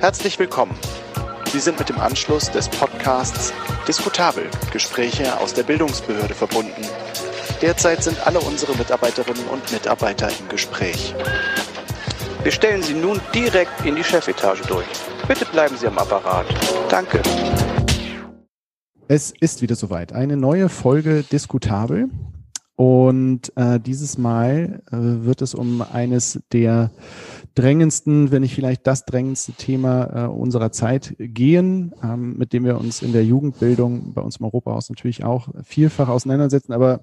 Herzlich willkommen. Sie sind mit dem Anschluss des Podcasts Diskutabel Gespräche aus der Bildungsbehörde verbunden. Derzeit sind alle unsere Mitarbeiterinnen und Mitarbeiter im Gespräch. Wir stellen Sie nun direkt in die Chefetage durch. Bitte bleiben Sie am Apparat. Danke. Es ist wieder soweit. Eine neue Folge Diskutabel. Und äh, dieses Mal äh, wird es um eines der drängendsten, wenn nicht vielleicht das drängendste Thema äh, unserer Zeit gehen, ähm, mit dem wir uns in der Jugendbildung bei uns im Europahaus natürlich auch vielfach auseinandersetzen. Aber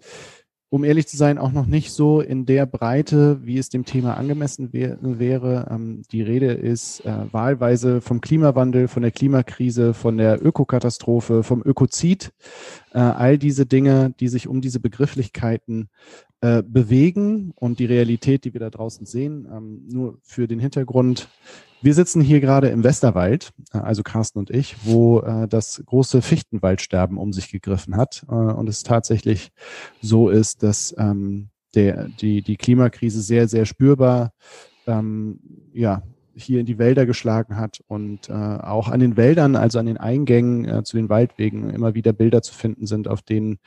um ehrlich zu sein, auch noch nicht so in der Breite, wie es dem Thema angemessen wär, wäre. Ähm, die Rede ist äh, wahlweise vom Klimawandel, von der Klimakrise, von der Ökokatastrophe, vom Ökozid. Äh, all diese Dinge, die sich um diese Begrifflichkeiten äh, bewegen und die Realität, die wir da draußen sehen. Ähm, nur für den Hintergrund. Wir sitzen hier gerade im Westerwald, äh, also Carsten und ich, wo äh, das große Fichtenwaldsterben um sich gegriffen hat äh, und es tatsächlich so ist, dass ähm, der, die, die Klimakrise sehr, sehr spürbar ähm, ja, hier in die Wälder geschlagen hat und äh, auch an den Wäldern, also an den Eingängen äh, zu den Waldwegen immer wieder Bilder zu finden sind, auf denen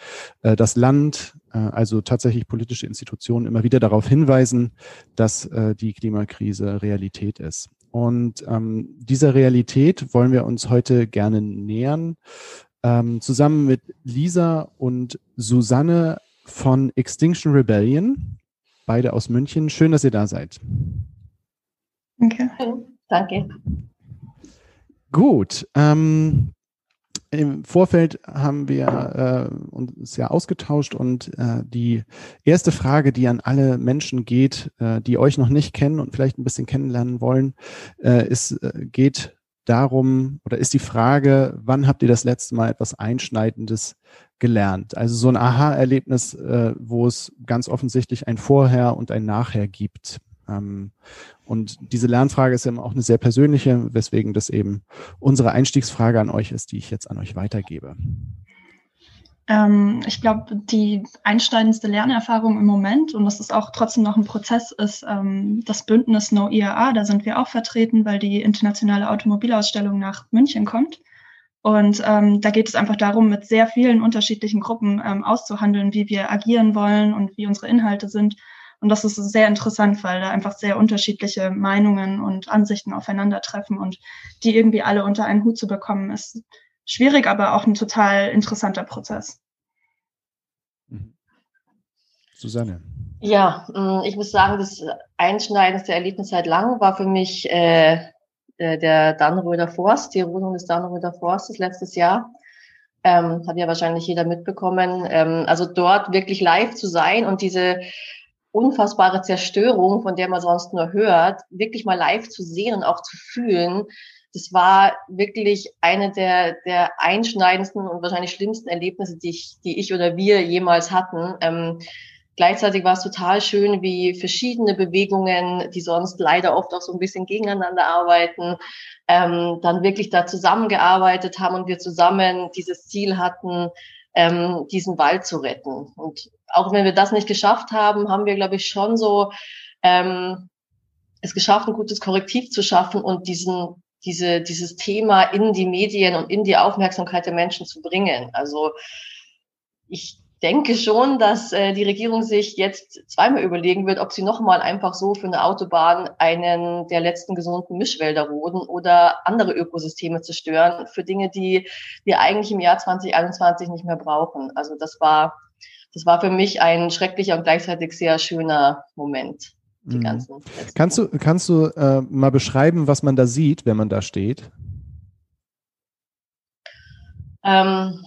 äh, das Land, äh, also tatsächlich politische Institutionen immer wieder darauf hinweisen, dass äh, die Klimakrise Realität ist. Und ähm, dieser Realität wollen wir uns heute gerne nähern, ähm, zusammen mit Lisa und Susanne von Extinction Rebellion, beide aus München. Schön, dass ihr da seid. Danke. Danke. Gut. Ähm, Im Vorfeld haben wir äh, uns ja ausgetauscht und äh, die erste Frage, die an alle Menschen geht, äh, die euch noch nicht kennen und vielleicht ein bisschen kennenlernen wollen, äh, ist, äh, geht darum oder ist die Frage, wann habt ihr das letzte Mal etwas Einschneidendes gelernt? Also so ein Aha-Erlebnis, äh, wo es ganz offensichtlich ein Vorher und ein Nachher gibt. Ähm, und diese Lernfrage ist eben auch eine sehr persönliche, weswegen das eben unsere Einstiegsfrage an euch ist, die ich jetzt an euch weitergebe. Ähm, ich glaube, die einsteigendste Lernerfahrung im Moment, und das ist auch trotzdem noch ein Prozess, ist ähm, das Bündnis No IAA. Da sind wir auch vertreten, weil die internationale Automobilausstellung nach München kommt. Und ähm, da geht es einfach darum, mit sehr vielen unterschiedlichen Gruppen ähm, auszuhandeln, wie wir agieren wollen und wie unsere Inhalte sind und das ist sehr interessant, weil da einfach sehr unterschiedliche Meinungen und Ansichten aufeinandertreffen und die irgendwie alle unter einen Hut zu bekommen, ist schwierig, aber auch ein total interessanter Prozess. Mhm. Susanne. Ja, mm, ich muss sagen, das einschneidendste Erlebnis seit langem war für mich äh, äh, der Dannröder Forst, die Rodung des Dannröder Forstes letztes Jahr. Ähm, hat ja wahrscheinlich jeder mitbekommen. Ähm, also dort wirklich live zu sein und diese unfassbare Zerstörung, von der man sonst nur hört, wirklich mal live zu sehen und auch zu fühlen, das war wirklich eine der, der einschneidendsten und wahrscheinlich schlimmsten Erlebnisse, die ich, die ich oder wir jemals hatten. Ähm, gleichzeitig war es total schön, wie verschiedene Bewegungen, die sonst leider oft auch so ein bisschen gegeneinander arbeiten, ähm, dann wirklich da zusammengearbeitet haben und wir zusammen dieses Ziel hatten, ähm, diesen Wald zu retten. Und auch wenn wir das nicht geschafft haben, haben wir, glaube ich, schon so ähm, es geschafft, ein gutes Korrektiv zu schaffen und diesen diese, dieses Thema in die Medien und in die Aufmerksamkeit der Menschen zu bringen. Also ich denke schon, dass äh, die Regierung sich jetzt zweimal überlegen wird, ob sie nochmal einfach so für eine Autobahn einen der letzten gesunden Mischwälder roden oder andere Ökosysteme zerstören für Dinge, die wir eigentlich im Jahr 2021 nicht mehr brauchen. Also das war, das war für mich ein schrecklicher und gleichzeitig sehr schöner Moment. Die mhm. ganzen kannst du, kannst du äh, mal beschreiben, was man da sieht, wenn man da steht? Ähm,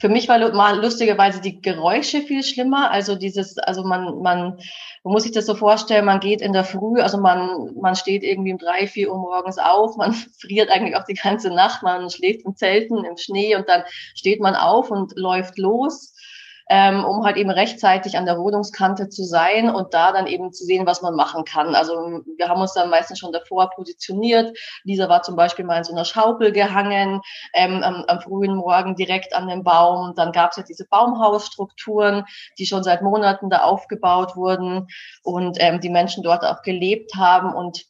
für mich war lustigerweise die Geräusche viel schlimmer. Also dieses, also man, man, man muss sich das so vorstellen, man geht in der Früh, also man, man steht irgendwie um drei, vier Uhr morgens auf, man friert eigentlich auch die ganze Nacht, man schläft in Zelten im Schnee und dann steht man auf und läuft los ähm, um halt eben rechtzeitig an der Rodungskante zu sein und da dann eben zu sehen, was man machen kann. Also wir haben uns dann meistens schon davor positioniert. Lisa war zum Beispiel mal in so einer Schaukel gehangen, ähm, am, am frühen Morgen direkt an dem Baum. Dann gab es ja diese Baumhausstrukturen, die schon seit Monaten da aufgebaut wurden und ähm, die Menschen dort auch gelebt haben und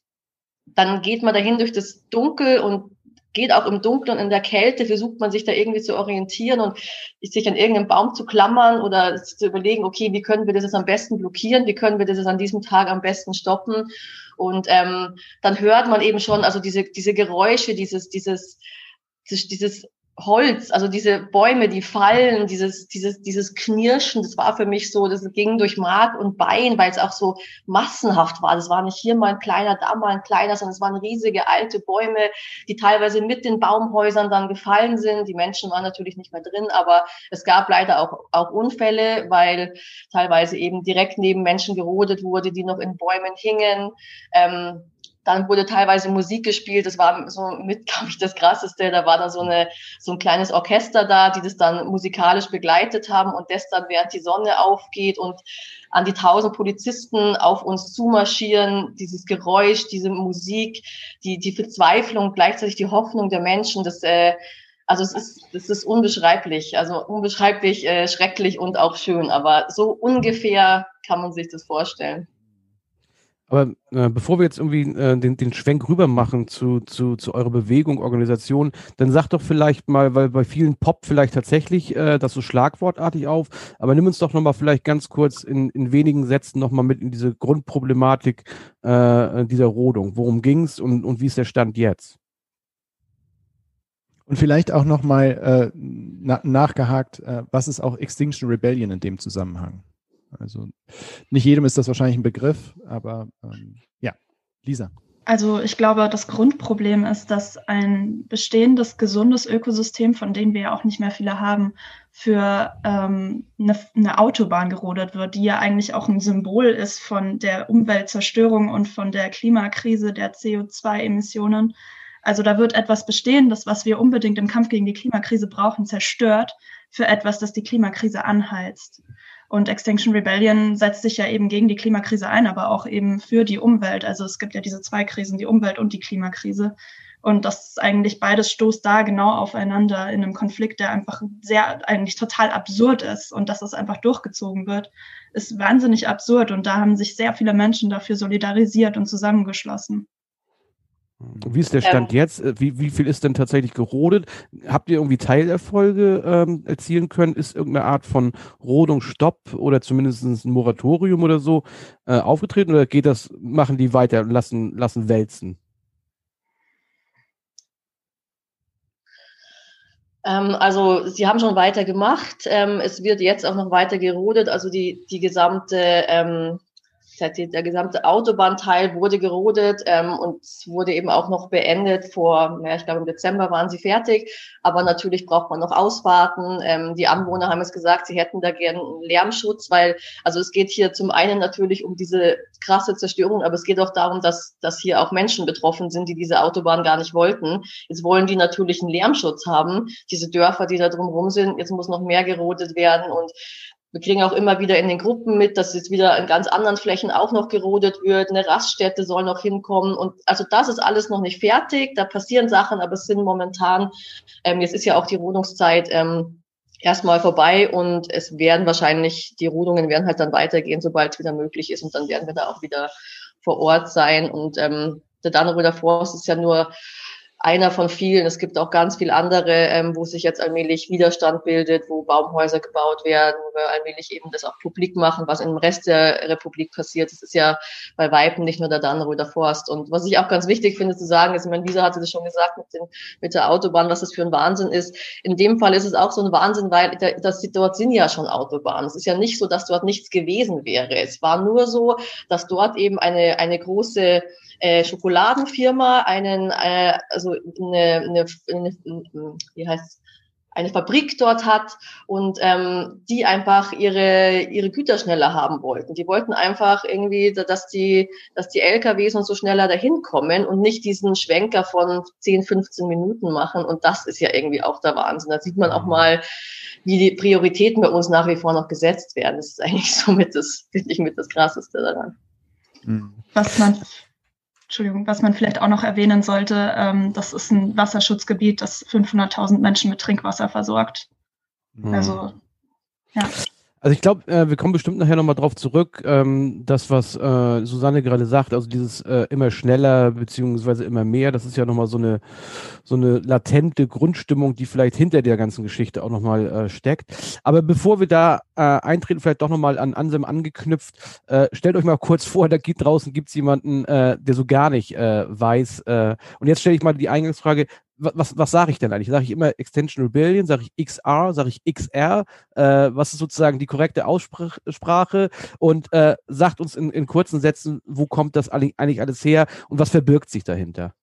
dann geht man dahin durch das Dunkel und geht auch im Dunkeln und in der Kälte, versucht man sich da irgendwie zu orientieren und sich an irgendeinen Baum zu klammern oder zu überlegen, okay, wie können wir das jetzt am besten blockieren, wie können wir das jetzt an diesem Tag am besten stoppen. Und ähm, dann hört man eben schon, also diese, diese Geräusche, dieses, dieses, dieses Holz, also diese Bäume, die fallen, dieses, dieses, dieses Knirschen, das war für mich so, das ging durch Mark und Bein, weil es auch so massenhaft war. Das war nicht hier mal ein kleiner, da mal ein kleiner, sondern es waren riesige alte Bäume, die teilweise mit den Baumhäusern dann gefallen sind. Die Menschen waren natürlich nicht mehr drin, aber es gab leider auch, auch Unfälle, weil teilweise eben direkt neben Menschen gerodet wurde, die noch in Bäumen hingen. Ähm, dann wurde teilweise Musik gespielt. Das war so mit, glaube ich, das Krasseste. Da war dann so, eine, so ein kleines Orchester da, die das dann musikalisch begleitet haben und das dann, während die Sonne aufgeht und an die tausend Polizisten auf uns zumarschieren, dieses Geräusch, diese Musik, die, die Verzweiflung, gleichzeitig die Hoffnung der Menschen, das, äh, also es ist, es ist unbeschreiblich, also unbeschreiblich äh, schrecklich und auch schön, aber so ungefähr kann man sich das vorstellen. Aber äh, bevor wir jetzt irgendwie äh, den, den Schwenk rüber machen zu, zu, zu eurer Bewegung, Organisation, dann sag doch vielleicht mal, weil bei vielen Pop vielleicht tatsächlich äh, das so schlagwortartig auf, aber nimm uns doch nochmal vielleicht ganz kurz in, in wenigen Sätzen nochmal mit in diese Grundproblematik äh, dieser Rodung. Worum ging es und, und wie ist der Stand jetzt? Und vielleicht auch nochmal äh, na, nachgehakt, äh, was ist auch Extinction Rebellion in dem Zusammenhang? Also nicht jedem ist das wahrscheinlich ein Begriff, aber ähm, ja, Lisa. Also ich glaube, das Grundproblem ist, dass ein bestehendes, gesundes Ökosystem, von dem wir ja auch nicht mehr viele haben, für ähm, eine, eine Autobahn gerodet wird, die ja eigentlich auch ein Symbol ist von der Umweltzerstörung und von der Klimakrise, der CO2-Emissionen. Also da wird etwas bestehen, das, was wir unbedingt im Kampf gegen die Klimakrise brauchen, zerstört für etwas, das die Klimakrise anheizt. Und Extinction Rebellion setzt sich ja eben gegen die Klimakrise ein, aber auch eben für die Umwelt. Also es gibt ja diese zwei Krisen, die Umwelt und die Klimakrise. Und das eigentlich beides stoßt da genau aufeinander in einem Konflikt, der einfach sehr, eigentlich total absurd ist. Und dass es einfach durchgezogen wird, ist wahnsinnig absurd. Und da haben sich sehr viele Menschen dafür solidarisiert und zusammengeschlossen. Wie ist der Stand ähm, jetzt? Äh, wie, wie viel ist denn tatsächlich gerodet? Habt ihr irgendwie Teilerfolge ähm, erzielen können? Ist irgendeine Art von Rodungsstopp oder zumindest ein Moratorium oder so äh, aufgetreten oder geht das, machen die weiter und lassen, lassen wälzen? Ähm, also sie haben schon weiter gemacht. Ähm, es wird jetzt auch noch weiter gerodet. Also die, die gesamte ähm, der gesamte Autobahnteil wurde gerodet ähm, und wurde eben auch noch beendet vor, ja, ich glaube im Dezember waren sie fertig. Aber natürlich braucht man noch Ausfahrten. Ähm, die Anwohner haben es gesagt, sie hätten da gern Lärmschutz, weil also es geht hier zum einen natürlich um diese krasse Zerstörung, aber es geht auch darum, dass, dass hier auch Menschen betroffen sind, die diese Autobahn gar nicht wollten. Jetzt wollen die natürlich einen Lärmschutz haben, diese Dörfer, die da drumherum sind. Jetzt muss noch mehr gerodet werden und wir kriegen auch immer wieder in den Gruppen mit, dass jetzt wieder in ganz anderen Flächen auch noch gerodet wird. Eine Raststätte soll noch hinkommen. Und also das ist alles noch nicht fertig. Da passieren Sachen, aber es sind momentan, ähm, jetzt ist ja auch die Rodungszeit ähm, erstmal vorbei und es werden wahrscheinlich, die Rodungen werden halt dann weitergehen, sobald es wieder möglich ist. Und dann werden wir da auch wieder vor Ort sein. Und ähm, der Dannröder Forst ist ja nur einer von vielen. Es gibt auch ganz viele andere, ähm, wo sich jetzt allmählich Widerstand bildet, wo Baumhäuser gebaut werden, wo wir allmählich eben das auch publik machen, was im Rest der Republik passiert. Das ist ja bei Weitem nicht nur der Dannröder Forst. Und was ich auch ganz wichtig finde zu sagen, ist, ich meine, Lisa hatte das schon gesagt mit, den, mit der Autobahn, was das für ein Wahnsinn ist. In dem Fall ist es auch so ein Wahnsinn, weil das, dort sind ja schon Autobahnen. Es ist ja nicht so, dass dort nichts gewesen wäre. Es war nur so, dass dort eben eine, eine große äh, Schokoladenfirma einen, äh, also eine, eine, eine wie heißt eine Fabrik dort hat und ähm, die einfach ihre ihre Güter schneller haben wollten. Die wollten einfach irgendwie, dass die dass die LKWs und so schneller dahin kommen und nicht diesen Schwenker von 10, 15 Minuten machen. Und das ist ja irgendwie auch der Wahnsinn. Da sieht man auch mal, wie die Prioritäten bei uns nach wie vor noch gesetzt werden. Das ist eigentlich so mit das finde ich mit das Krasseste daran. Was man Entschuldigung, was man vielleicht auch noch erwähnen sollte, ähm, das ist ein Wasserschutzgebiet, das 500.000 Menschen mit Trinkwasser versorgt. Mhm. Also, ja. Also ich glaube, äh, wir kommen bestimmt nachher nochmal drauf zurück, ähm, das, was äh, Susanne gerade sagt, also dieses äh, immer schneller beziehungsweise immer mehr, das ist ja nochmal so eine, so eine latente Grundstimmung, die vielleicht hinter der ganzen Geschichte auch nochmal äh, steckt. Aber bevor wir da äh, eintreten, vielleicht doch nochmal an Ansem angeknüpft, äh, stellt euch mal kurz vor, da geht draußen gibt's jemanden, äh, der so gar nicht äh, weiß. Äh, und jetzt stelle ich mal die Eingangsfrage, was, was sage ich denn eigentlich? Sage ich immer Extension Rebellion? Sage ich XR? Sage ich XR? Äh, was ist sozusagen die korrekte Aussprache? Und äh, sagt uns in, in kurzen Sätzen, wo kommt das eigentlich alles her und was verbirgt sich dahinter?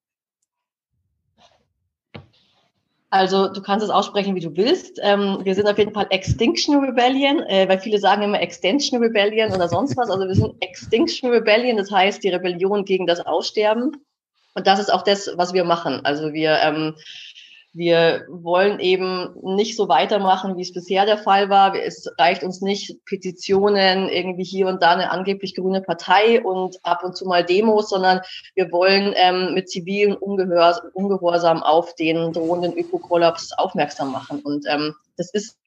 Also du kannst es aussprechen, wie du willst. Ähm, wir sind auf jeden Fall Extinction Rebellion, äh, weil viele sagen immer Extension Rebellion oder sonst was. Also wir sind Extinction Rebellion, das heißt die Rebellion gegen das Aussterben. Und das ist auch das, was wir machen. Also wir, ähm, wir wollen eben nicht so weitermachen, wie es bisher der Fall war. Es reicht uns nicht Petitionen, irgendwie hier und da eine angeblich grüne Partei und ab und zu mal Demos, sondern wir wollen ähm, mit zivilen Ungehorsam auf den drohenden Ökokollaps aufmerksam machen. Und ähm, das ist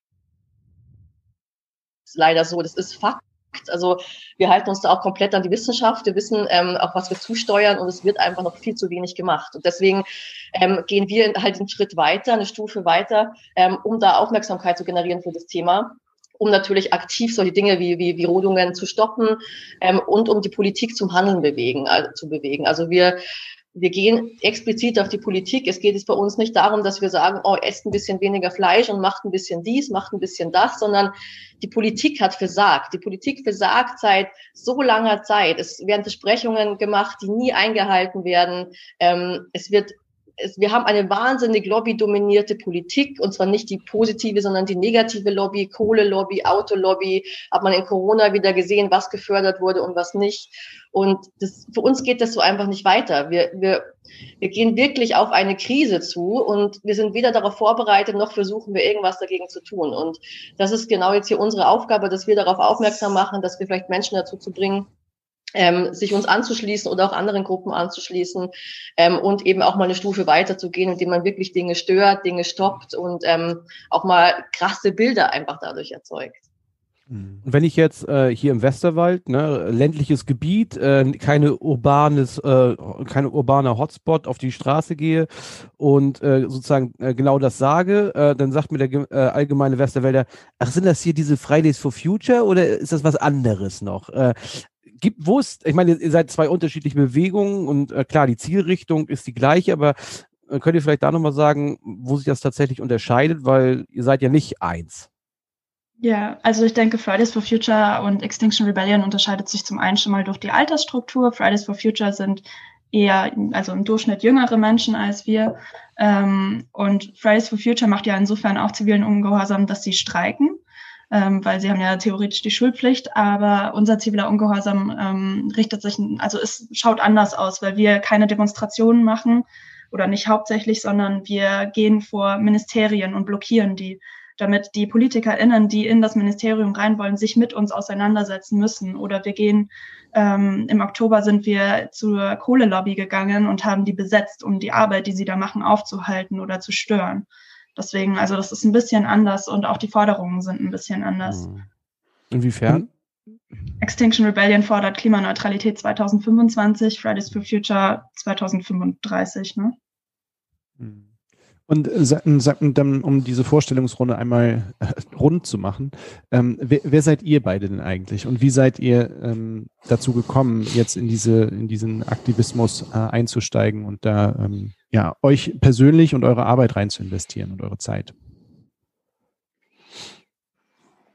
leider so, das ist Fakt. Also wir halten uns da auch komplett an die Wissenschaft. Wir wissen ähm, auch, was wir zusteuern und es wird einfach noch viel zu wenig gemacht. Und deswegen ähm, gehen wir halt einen Schritt weiter, eine Stufe weiter, ähm, um da Aufmerksamkeit zu generieren für das Thema um natürlich aktiv solche Dinge wie, wie, wie Rodungen zu stoppen ähm, und um die Politik zum Handeln bewegen, also, zu bewegen. Also wir wir gehen explizit auf die Politik. Es geht jetzt bei uns nicht darum, dass wir sagen, oh, esst ein bisschen weniger Fleisch und macht ein bisschen dies, macht ein bisschen das, sondern die Politik hat versagt. Die Politik versagt seit so langer Zeit. Es werden Versprechungen gemacht, die nie eingehalten werden. Ähm, es wird es, wir haben eine wahnsinnig lobbydominierte Politik und zwar nicht die positive, sondern die negative Lobby, Kohlelobby, Autolobby. Hat man in Corona wieder gesehen, was gefördert wurde und was nicht. Und das, für uns geht das so einfach nicht weiter. Wir, wir, wir gehen wirklich auf eine Krise zu und wir sind weder darauf vorbereitet, noch versuchen wir irgendwas dagegen zu tun. Und das ist genau jetzt hier unsere Aufgabe, dass wir darauf aufmerksam machen, dass wir vielleicht Menschen dazu zu bringen, ähm, sich uns anzuschließen oder auch anderen Gruppen anzuschließen ähm, und eben auch mal eine Stufe weiterzugehen, indem man wirklich Dinge stört, Dinge stoppt und ähm, auch mal krasse Bilder einfach dadurch erzeugt. Und wenn ich jetzt äh, hier im Westerwald, ne, ländliches Gebiet, äh, keine urbanes, äh, keine urbane Hotspot auf die Straße gehe und äh, sozusagen äh, genau das sage, äh, dann sagt mir der allgemeine Westerwälder, ach, sind das hier diese Fridays for Future oder ist das was anderes noch? Gibt, wo ist, ich meine, ihr seid zwei unterschiedliche Bewegungen und äh, klar, die Zielrichtung ist die gleiche, aber äh, könnt ihr vielleicht da nochmal sagen, wo sich das tatsächlich unterscheidet, weil ihr seid ja nicht eins. Ja, also ich denke, Fridays for Future und Extinction Rebellion unterscheidet sich zum einen schon mal durch die Altersstruktur. Fridays for Future sind eher, also im Durchschnitt jüngere Menschen als wir. Ähm, und Fridays for Future macht ja insofern auch zivilen Ungehorsam, dass sie streiken ähm, weil sie haben ja theoretisch die Schulpflicht, aber unser ziviler Ungehorsam ähm, richtet sich, also es schaut anders aus, weil wir keine Demonstrationen machen oder nicht hauptsächlich, sondern wir gehen vor Ministerien und blockieren die, damit die PolitikerInnen, die in das Ministerium rein wollen, sich mit uns auseinandersetzen müssen. Oder wir gehen, ähm, im Oktober sind wir zur Kohlelobby gegangen und haben die besetzt, um die Arbeit, die sie da machen, aufzuhalten oder zu stören. Deswegen, also das ist ein bisschen anders und auch die Forderungen sind ein bisschen anders. Hm. Inwiefern? Extinction Rebellion fordert Klimaneutralität 2025, Fridays for Future 2035. Ne? Und dann, um diese Vorstellungsrunde einmal äh, rund zu machen, ähm, wer, wer, seid ihr beide denn eigentlich und wie seid ihr ähm, dazu gekommen, jetzt in diese in diesen Aktivismus äh, einzusteigen und da ähm, ja euch persönlich und eure Arbeit rein zu investieren und eure Zeit?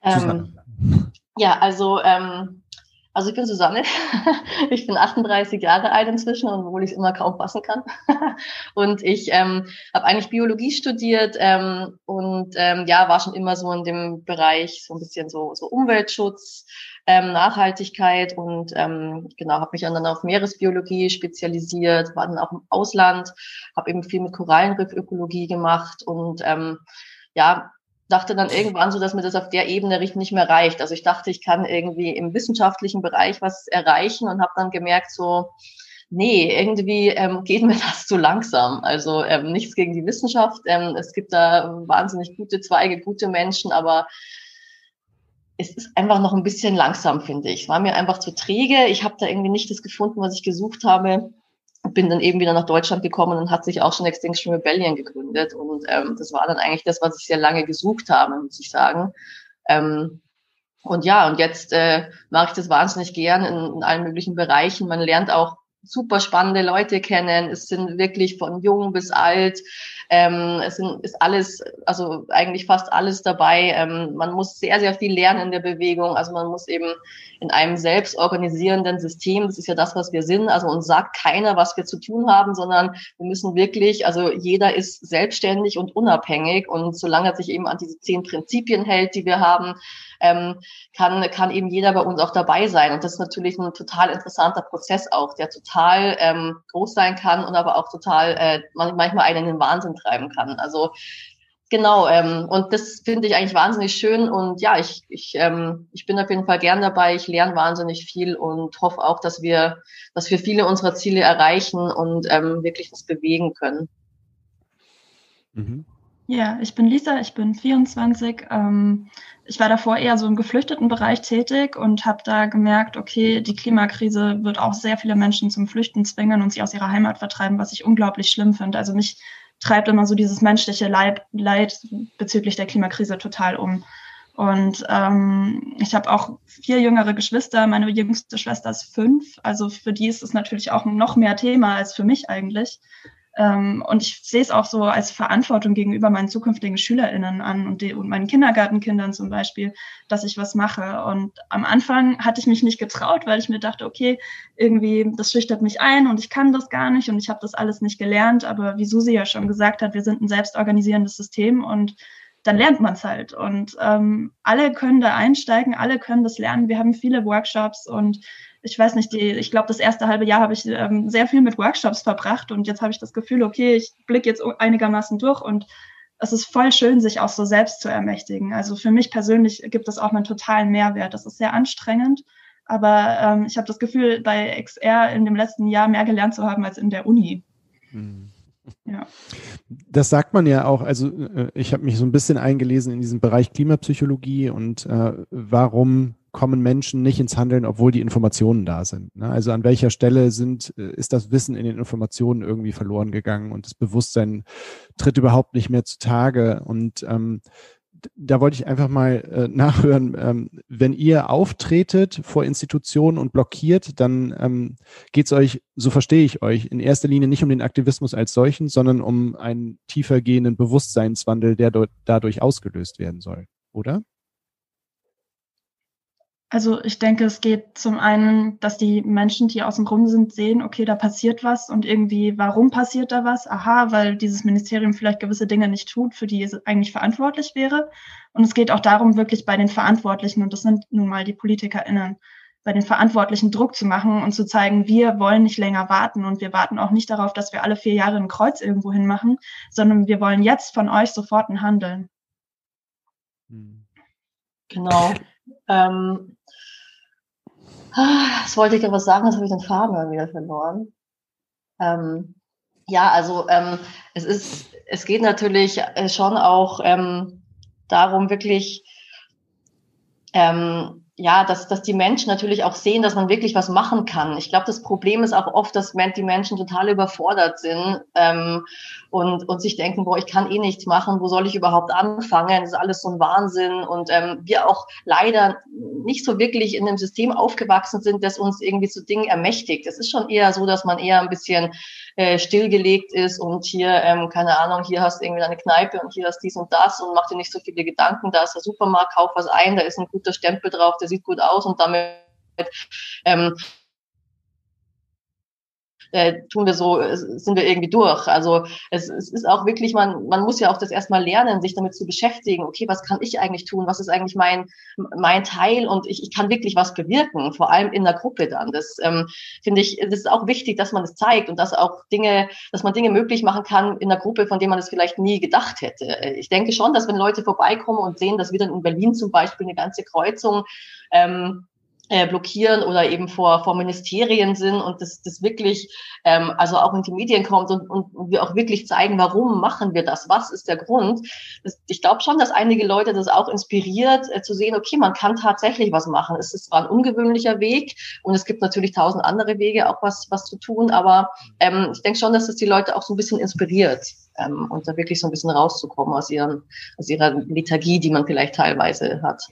Ähm, ja, also ähm, also ich bin Susanne, ich bin 38 Jahre alt inzwischen, obwohl ich es immer kaum fassen kann. und ich ähm, habe eigentlich Biologie studiert ähm, und ähm, ja, war schon immer so in dem Bereich so ein bisschen so, so Umweltschutz, ähm, Nachhaltigkeit und ähm, genau, habe mich dann auf Meeresbiologie spezialisiert, war dann auch im Ausland, habe eben viel mit Korallenriffökologie gemacht und ähm, ja, dachte dann irgendwann so, dass mir das auf der Ebene nicht mehr reicht. Also ich dachte, ich kann irgendwie im wissenschaftlichen Bereich was erreichen und habe dann gemerkt, so, nee, irgendwie ähm, geht mir das zu langsam. Also ähm, nichts gegen die Wissenschaft. Ähm, es gibt da wahnsinnig gute Zweige, gute Menschen, aber es ist einfach noch ein bisschen langsam, finde ich. Es war mir einfach zu träge. Ich habe da irgendwie nicht das gefunden, was ich gesucht habe. Bin dann eben wieder nach Deutschland gekommen und hat sich auch schon Extinction Rebellion gegründet. Und ähm, das war dann eigentlich das, was ich sehr lange gesucht habe, muss ich sagen. Ähm, und ja, und jetzt äh, mache ich das wahnsinnig gern in, in allen möglichen Bereichen. Man lernt auch super spannende Leute kennen. Es sind wirklich von jung bis alt. Ähm, es sind, ist alles, also eigentlich fast alles dabei. Ähm, man muss sehr, sehr viel lernen in der Bewegung. Also man muss eben in einem selbst organisierenden System, das ist ja das, was wir sind, also uns sagt keiner, was wir zu tun haben, sondern wir müssen wirklich, also jeder ist selbstständig und unabhängig und solange er sich eben an diese zehn Prinzipien hält, die wir haben, ähm, kann, kann eben jeder bei uns auch dabei sein. Und das ist natürlich ein total interessanter Prozess auch, der total ähm, groß sein kann und aber auch total äh, manchmal einen in den Wahnsinn treiben kann. Also Genau, ähm, und das finde ich eigentlich wahnsinnig schön und ja, ich, ich, ähm, ich bin auf jeden Fall gern dabei, ich lerne wahnsinnig viel und hoffe auch, dass wir, dass wir viele unserer Ziele erreichen und ähm, wirklich was bewegen können. Mhm. Ja, ich bin Lisa, ich bin 24. Ähm, ich war davor eher so im geflüchteten Bereich tätig und habe da gemerkt, okay, die Klimakrise wird auch sehr viele Menschen zum Flüchten zwingen und sie aus ihrer Heimat vertreiben, was ich unglaublich schlimm finde. Also mich treibt immer so dieses menschliche Leid, Leid bezüglich der Klimakrise total um. Und ähm, ich habe auch vier jüngere Geschwister. Meine jüngste Schwester ist fünf. Also für die ist es natürlich auch noch mehr Thema als für mich eigentlich. Ähm, und ich sehe es auch so als Verantwortung gegenüber meinen zukünftigen SchülerInnen an und, die, und meinen Kindergartenkindern zum Beispiel, dass ich was mache. Und am Anfang hatte ich mich nicht getraut, weil ich mir dachte, okay, irgendwie, das schüchtert mich ein und ich kann das gar nicht und ich habe das alles nicht gelernt. Aber wie Susi ja schon gesagt hat, wir sind ein selbstorganisierendes System und dann lernt man es halt. Und ähm, alle können da einsteigen, alle können das lernen. Wir haben viele Workshops und ich weiß nicht, die, ich glaube, das erste halbe Jahr habe ich ähm, sehr viel mit Workshops verbracht und jetzt habe ich das Gefühl, okay, ich blicke jetzt einigermaßen durch und es ist voll schön, sich auch so selbst zu ermächtigen. Also für mich persönlich gibt es auch einen totalen Mehrwert. Das ist sehr anstrengend, aber ähm, ich habe das Gefühl, bei XR in dem letzten Jahr mehr gelernt zu haben als in der Uni. Hm. Ja. Das sagt man ja auch, also äh, ich habe mich so ein bisschen eingelesen in diesem Bereich Klimapsychologie und äh, warum kommen Menschen nicht ins Handeln, obwohl die Informationen da sind. Ne? Also an welcher Stelle sind, äh, ist das Wissen in den Informationen irgendwie verloren gegangen und das Bewusstsein tritt überhaupt nicht mehr zutage. Und ähm, da wollte ich einfach mal äh, nachhören, ähm, wenn ihr auftretet vor Institutionen und blockiert, dann ähm, geht es euch, so verstehe ich euch, in erster Linie nicht um den Aktivismus als solchen, sondern um einen tiefer gehenden Bewusstseinswandel, der dadurch ausgelöst werden soll, oder? Also ich denke, es geht zum einen, dass die Menschen, die aus dem Raum sind, sehen, okay, da passiert was und irgendwie, warum passiert da was? Aha, weil dieses Ministerium vielleicht gewisse Dinge nicht tut, für die es eigentlich verantwortlich wäre. Und es geht auch darum, wirklich bei den Verantwortlichen, und das sind nun mal die PolitikerInnen, bei den Verantwortlichen Druck zu machen und zu zeigen, wir wollen nicht länger warten und wir warten auch nicht darauf, dass wir alle vier Jahre ein Kreuz irgendwo hinmachen, sondern wir wollen jetzt von euch sofort ein Handeln. Genau. Ähm, das wollte ich aber sagen, das habe ich den Faden wieder verloren. Ähm, ja, also ähm, es ist, es geht natürlich äh, schon auch ähm, darum, wirklich ähm, ja, dass, dass die Menschen natürlich auch sehen, dass man wirklich was machen kann. Ich glaube, das Problem ist auch oft, dass die Menschen total überfordert sind ähm, und, und sich denken, boah, ich kann eh nichts machen, wo soll ich überhaupt anfangen? Das ist alles so ein Wahnsinn. Und ähm, wir auch leider nicht so wirklich in einem System aufgewachsen sind, das uns irgendwie zu Dingen ermächtigt. Es ist schon eher so, dass man eher ein bisschen äh, stillgelegt ist und hier, ähm, keine Ahnung, hier hast du irgendwie eine Kneipe und hier hast dies und das und mach dir nicht so viele Gedanken, da ist der Supermarkt, kauf was ein, da ist ein guter Stempel drauf, der sieht gut aus und damit ähm, äh, tun wir so, sind wir irgendwie durch. Also es, es ist auch wirklich, man, man muss ja auch das erstmal lernen, sich damit zu beschäftigen. Okay, was kann ich eigentlich tun? Was ist eigentlich mein, mein Teil? Und ich, ich kann wirklich was bewirken, vor allem in der Gruppe dann. Das ähm, finde ich, das ist auch wichtig, dass man das zeigt und dass auch Dinge, dass man Dinge möglich machen kann in der Gruppe, von denen man das vielleicht nie gedacht hätte. Ich denke schon, dass wenn Leute vorbeikommen und sehen, dass wir dann in Berlin zum Beispiel eine ganze Kreuzung ähm, äh, blockieren oder eben vor, vor Ministerien sind und das, das wirklich ähm, also auch in die Medien kommt und, und, wir auch wirklich zeigen, warum machen wir das, was ist der Grund. Das, ich glaube schon, dass einige Leute das auch inspiriert, äh, zu sehen, okay, man kann tatsächlich was machen. Es ist zwar ein ungewöhnlicher Weg und es gibt natürlich tausend andere Wege, auch was, was zu tun, aber ähm, ich denke schon, dass es die Leute auch so ein bisschen inspiriert ähm, und da wirklich so ein bisschen rauszukommen aus, ihren, aus ihrer Lethargie, die man vielleicht teilweise hat.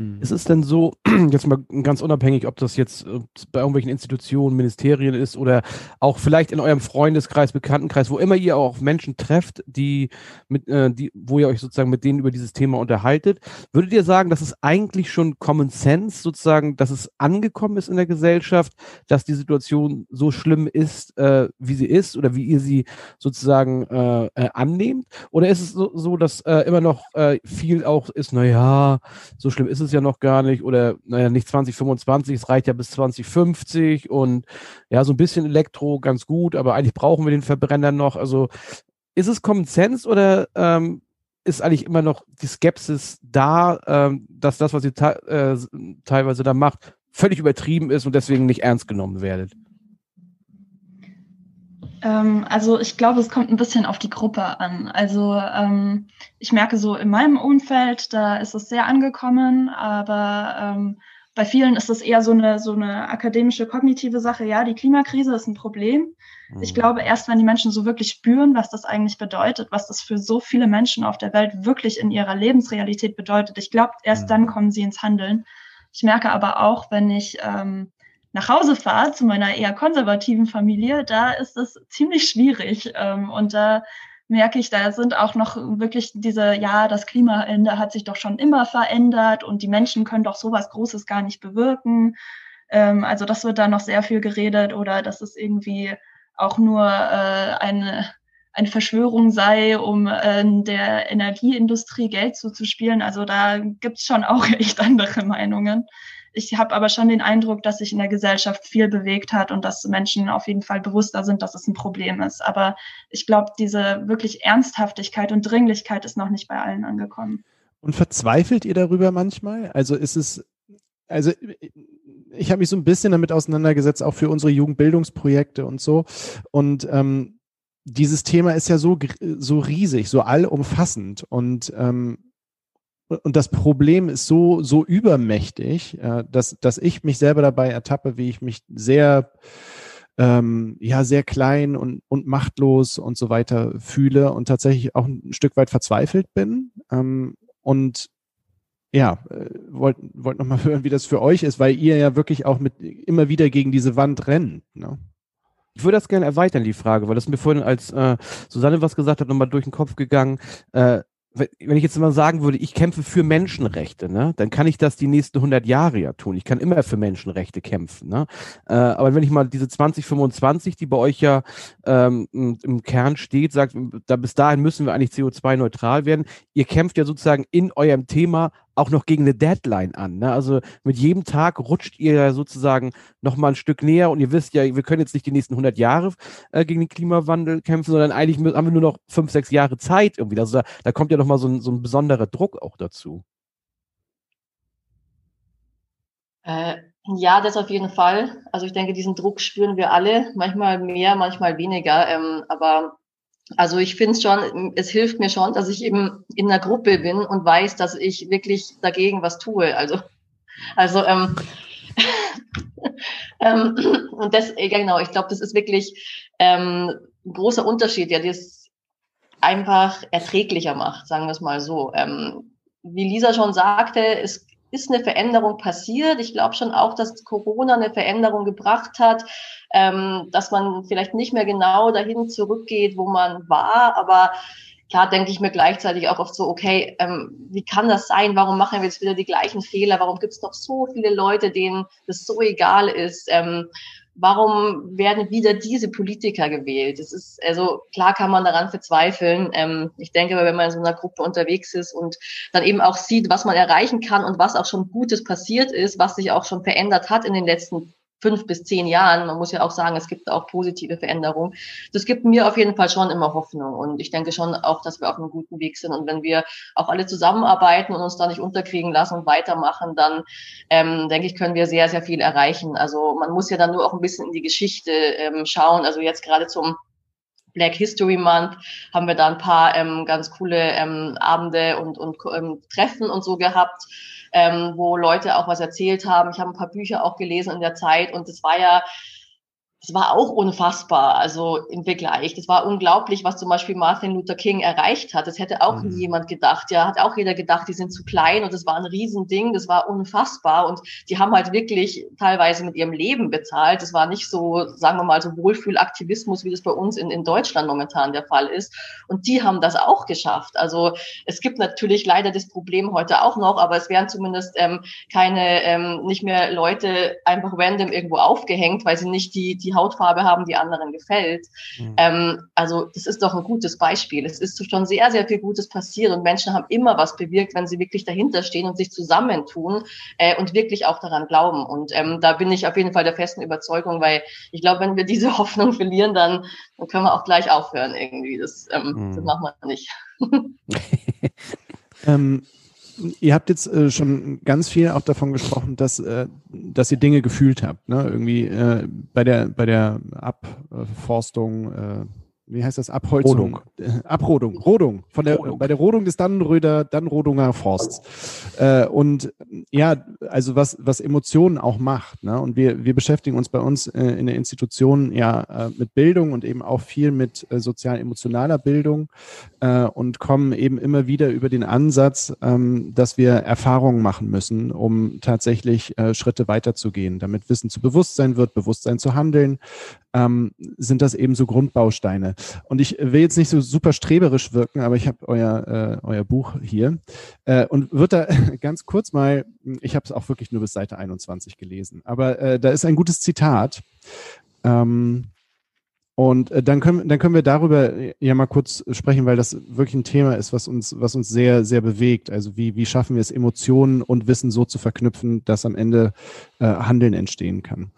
Mhm. Ist es denn so, jetzt mal ganz unabhängig, ob das jetzt äh, bei irgendwelchen Institutionen, Ministerien ist oder auch vielleicht in eurem Freundeskreis, Bekanntenkreis, wo immer ihr auch Menschen trefft, die mit, äh, die, wo ihr euch sozusagen mit denen über dieses Thema unterhaltet, würdet ihr sagen, dass es eigentlich schon Common Sense sozusagen, dass es angekommen ist in der Gesellschaft, dass die Situation so schlimm ist, äh, wie sie ist oder wie ihr sie sozusagen äh, äh annehmt? Oder ist es so, so dass äh, immer noch viel auch ist, naja, so schlimm ist es es ja noch gar nicht oder naja, nicht 2025, es reicht ja bis 2050 und ja, so ein bisschen Elektro ganz gut, aber eigentlich brauchen wir den Verbrenner noch. Also ist es Common Sense oder ähm, ist eigentlich immer noch die Skepsis da, ähm, dass das, was ihr äh, teilweise da macht, völlig übertrieben ist und deswegen nicht ernst genommen werdet? Ähm, also ich glaube, es kommt ein bisschen auf die Gruppe an. Also ähm, ich merke so in meinem Umfeld, da ist es sehr angekommen, aber ähm, bei vielen ist es eher so eine, so eine akademische, kognitive Sache. Ja, die Klimakrise ist ein Problem. Ich mhm. glaube, erst wenn die Menschen so wirklich spüren, was das eigentlich bedeutet, was das für so viele Menschen auf der Welt wirklich in ihrer Lebensrealität bedeutet, ich glaube, erst dann mhm. kommen sie ins Handeln. Ich merke aber auch, wenn ich ähm, nach Hause fahre zu meiner eher konservativen Familie, da ist es ziemlich schwierig. Ähm, und da merke ich, da sind auch noch wirklich diese, ja, das Klimaende hat sich doch schon immer verändert und die Menschen können doch sowas Großes gar nicht bewirken. Ähm, also das wird da noch sehr viel geredet oder dass es irgendwie auch nur äh, eine, eine Verschwörung sei, um äh, der Energieindustrie Geld zuzuspielen. Also da gibt's schon auch echt andere Meinungen. Ich habe aber schon den Eindruck, dass sich in der Gesellschaft viel bewegt hat und dass Menschen auf jeden Fall bewusster sind, dass es ein Problem ist. Aber ich glaube, diese wirklich Ernsthaftigkeit und Dringlichkeit ist noch nicht bei allen angekommen. Und verzweifelt ihr darüber manchmal? Also ist es, also ich habe mich so ein bisschen damit auseinandergesetzt, auch für unsere Jugendbildungsprojekte und so. Und ähm, dieses Thema ist ja so, so riesig, so allumfassend. Und ähm, und das Problem ist so, so übermächtig, äh, dass, dass ich mich selber dabei ertappe, wie ich mich sehr, ähm, ja, sehr klein und, und machtlos und so weiter fühle und tatsächlich auch ein Stück weit verzweifelt bin. Ähm, und ja, äh, wollt, wollt noch mal hören, wie das für euch ist, weil ihr ja wirklich auch mit immer wieder gegen diese Wand rennt. Ne? Ich würde das gerne erweitern, die Frage, weil das mir vorhin, als äh, Susanne was gesagt hat, nochmal durch den Kopf gegangen. Äh, wenn ich jetzt mal sagen würde, ich kämpfe für Menschenrechte, ne, dann kann ich das die nächsten 100 Jahre ja tun. Ich kann immer für Menschenrechte kämpfen. Ne? Äh, aber wenn ich mal diese 2025, die bei euch ja ähm, im Kern steht, sagt, da bis dahin müssen wir eigentlich CO2-neutral werden. Ihr kämpft ja sozusagen in eurem Thema auch noch gegen eine Deadline an. Ne? Also mit jedem Tag rutscht ihr ja sozusagen noch mal ein Stück näher und ihr wisst ja, wir können jetzt nicht die nächsten 100 Jahre äh, gegen den Klimawandel kämpfen, sondern eigentlich haben wir nur noch fünf, sechs Jahre Zeit irgendwie. Also da, da kommt ja noch mal so ein, so ein besonderer Druck auch dazu. Äh, ja, das auf jeden Fall. Also ich denke, diesen Druck spüren wir alle, manchmal mehr, manchmal weniger. Ähm, aber also ich finde schon, es hilft mir schon, dass ich eben in einer Gruppe bin und weiß, dass ich wirklich dagegen was tue. Also, also ähm, ähm, und das, genau, ich glaube, das ist wirklich ähm, ein großer Unterschied, der das einfach erträglicher macht, sagen wir es mal so. Ähm, wie Lisa schon sagte, es ist eine Veränderung passiert. Ich glaube schon auch, dass Corona eine Veränderung gebracht hat, ähm, dass man vielleicht nicht mehr genau dahin zurückgeht, wo man war. Aber klar denke ich mir gleichzeitig auch oft so, okay, ähm, wie kann das sein? Warum machen wir jetzt wieder die gleichen Fehler? Warum gibt es noch so viele Leute, denen das so egal ist? Ähm, warum werden wieder diese Politiker gewählt? Es ist, also klar kann man daran verzweifeln. Ähm, ich denke, wenn man in so einer Gruppe unterwegs ist und dann eben auch sieht, was man erreichen kann und was auch schon Gutes passiert ist, was sich auch schon verändert hat in den letzten fünf bis zehn Jahren. Man muss ja auch sagen, es gibt auch positive Veränderungen. Das gibt mir auf jeden Fall schon immer Hoffnung. Und ich denke schon auch, dass wir auf einem guten Weg sind. Und wenn wir auch alle zusammenarbeiten und uns da nicht unterkriegen lassen und weitermachen, dann ähm, denke ich, können wir sehr, sehr viel erreichen. Also man muss ja dann nur auch ein bisschen in die Geschichte ähm, schauen. Also jetzt gerade zum Black History Month haben wir da ein paar ähm, ganz coole ähm, Abende und, und ähm, Treffen und so gehabt, ähm, wo Leute auch was erzählt haben. Ich habe ein paar Bücher auch gelesen in der Zeit und es war ja das war auch unfassbar, also im Vergleich. Das war unglaublich, was zum Beispiel Martin Luther King erreicht hat. Das hätte auch mhm. jemand gedacht. Ja, hat auch jeder gedacht, die sind zu klein und das war ein Riesending. Das war unfassbar und die haben halt wirklich teilweise mit ihrem Leben bezahlt. Das war nicht so, sagen wir mal, so Wohlfühlaktivismus, wie das bei uns in, in Deutschland momentan der Fall ist. Und die haben das auch geschafft. Also es gibt natürlich leider das Problem heute auch noch, aber es werden zumindest ähm, keine, ähm, nicht mehr Leute einfach random irgendwo aufgehängt, weil sie nicht die, die die Hautfarbe haben, die anderen gefällt. Mhm. Ähm, also das ist doch ein gutes Beispiel. Es ist schon sehr, sehr viel Gutes passiert und Menschen haben immer was bewirkt, wenn sie wirklich dahinter stehen und sich zusammentun äh, und wirklich auch daran glauben. Und ähm, da bin ich auf jeden Fall der festen Überzeugung, weil ich glaube, wenn wir diese Hoffnung verlieren, dann, dann können wir auch gleich aufhören irgendwie. Das, ähm, mhm. das machen wir nicht. ähm, ihr habt jetzt äh, schon ganz viel auch davon gesprochen, dass, äh, dass ihr Dinge gefühlt habt. Ne? Irgendwie äh, bei der bei der Abforstung, äh, wie heißt das, Abholzung? Rodung. Äh, Abrodung, Rodung, von der, Rodung. bei der Rodung des Dannenröder, Dannenrodunger Forsts. Äh, und ja, also was, was Emotionen auch macht. Ne? Und wir, wir beschäftigen uns bei uns äh, in der Institution ja äh, mit Bildung und eben auch viel mit äh, sozial-emotionaler Bildung äh, und kommen eben immer wieder über den Ansatz, ähm, dass wir Erfahrungen machen müssen, um tatsächlich Schritte weiterzugehen, damit Wissen zu Bewusstsein wird, Bewusstsein zu handeln, ähm, sind das eben so Grundbausteine. Und ich will jetzt nicht so super streberisch wirken, aber ich habe euer, äh, euer Buch hier äh, und würde da ganz kurz mal, ich habe es auch wirklich nur bis Seite 21 gelesen, aber äh, da ist ein gutes Zitat. Ähm, und äh, dann können, dann können wir darüber ja mal kurz sprechen, weil das wirklich ein Thema ist, was uns, was uns sehr, sehr bewegt. Also wie, wie schaffen wir es, Emotionen und Wissen so zu verknüpfen, dass am Ende äh, Handeln entstehen kann.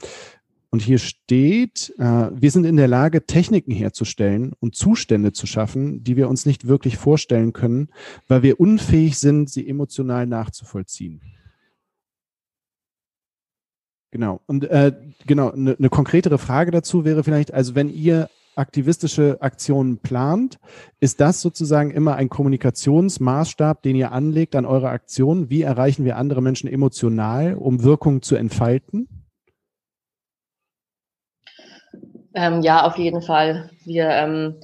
Und hier steht, äh, wir sind in der Lage, Techniken herzustellen und Zustände zu schaffen, die wir uns nicht wirklich vorstellen können, weil wir unfähig sind, sie emotional nachzuvollziehen. Genau. Und äh, genau, eine ne konkretere Frage dazu wäre vielleicht, also wenn ihr aktivistische Aktionen plant, ist das sozusagen immer ein Kommunikationsmaßstab, den ihr anlegt an eure Aktionen? Wie erreichen wir andere Menschen emotional, um Wirkung zu entfalten? Ähm, ja, auf jeden Fall. Wir, ähm,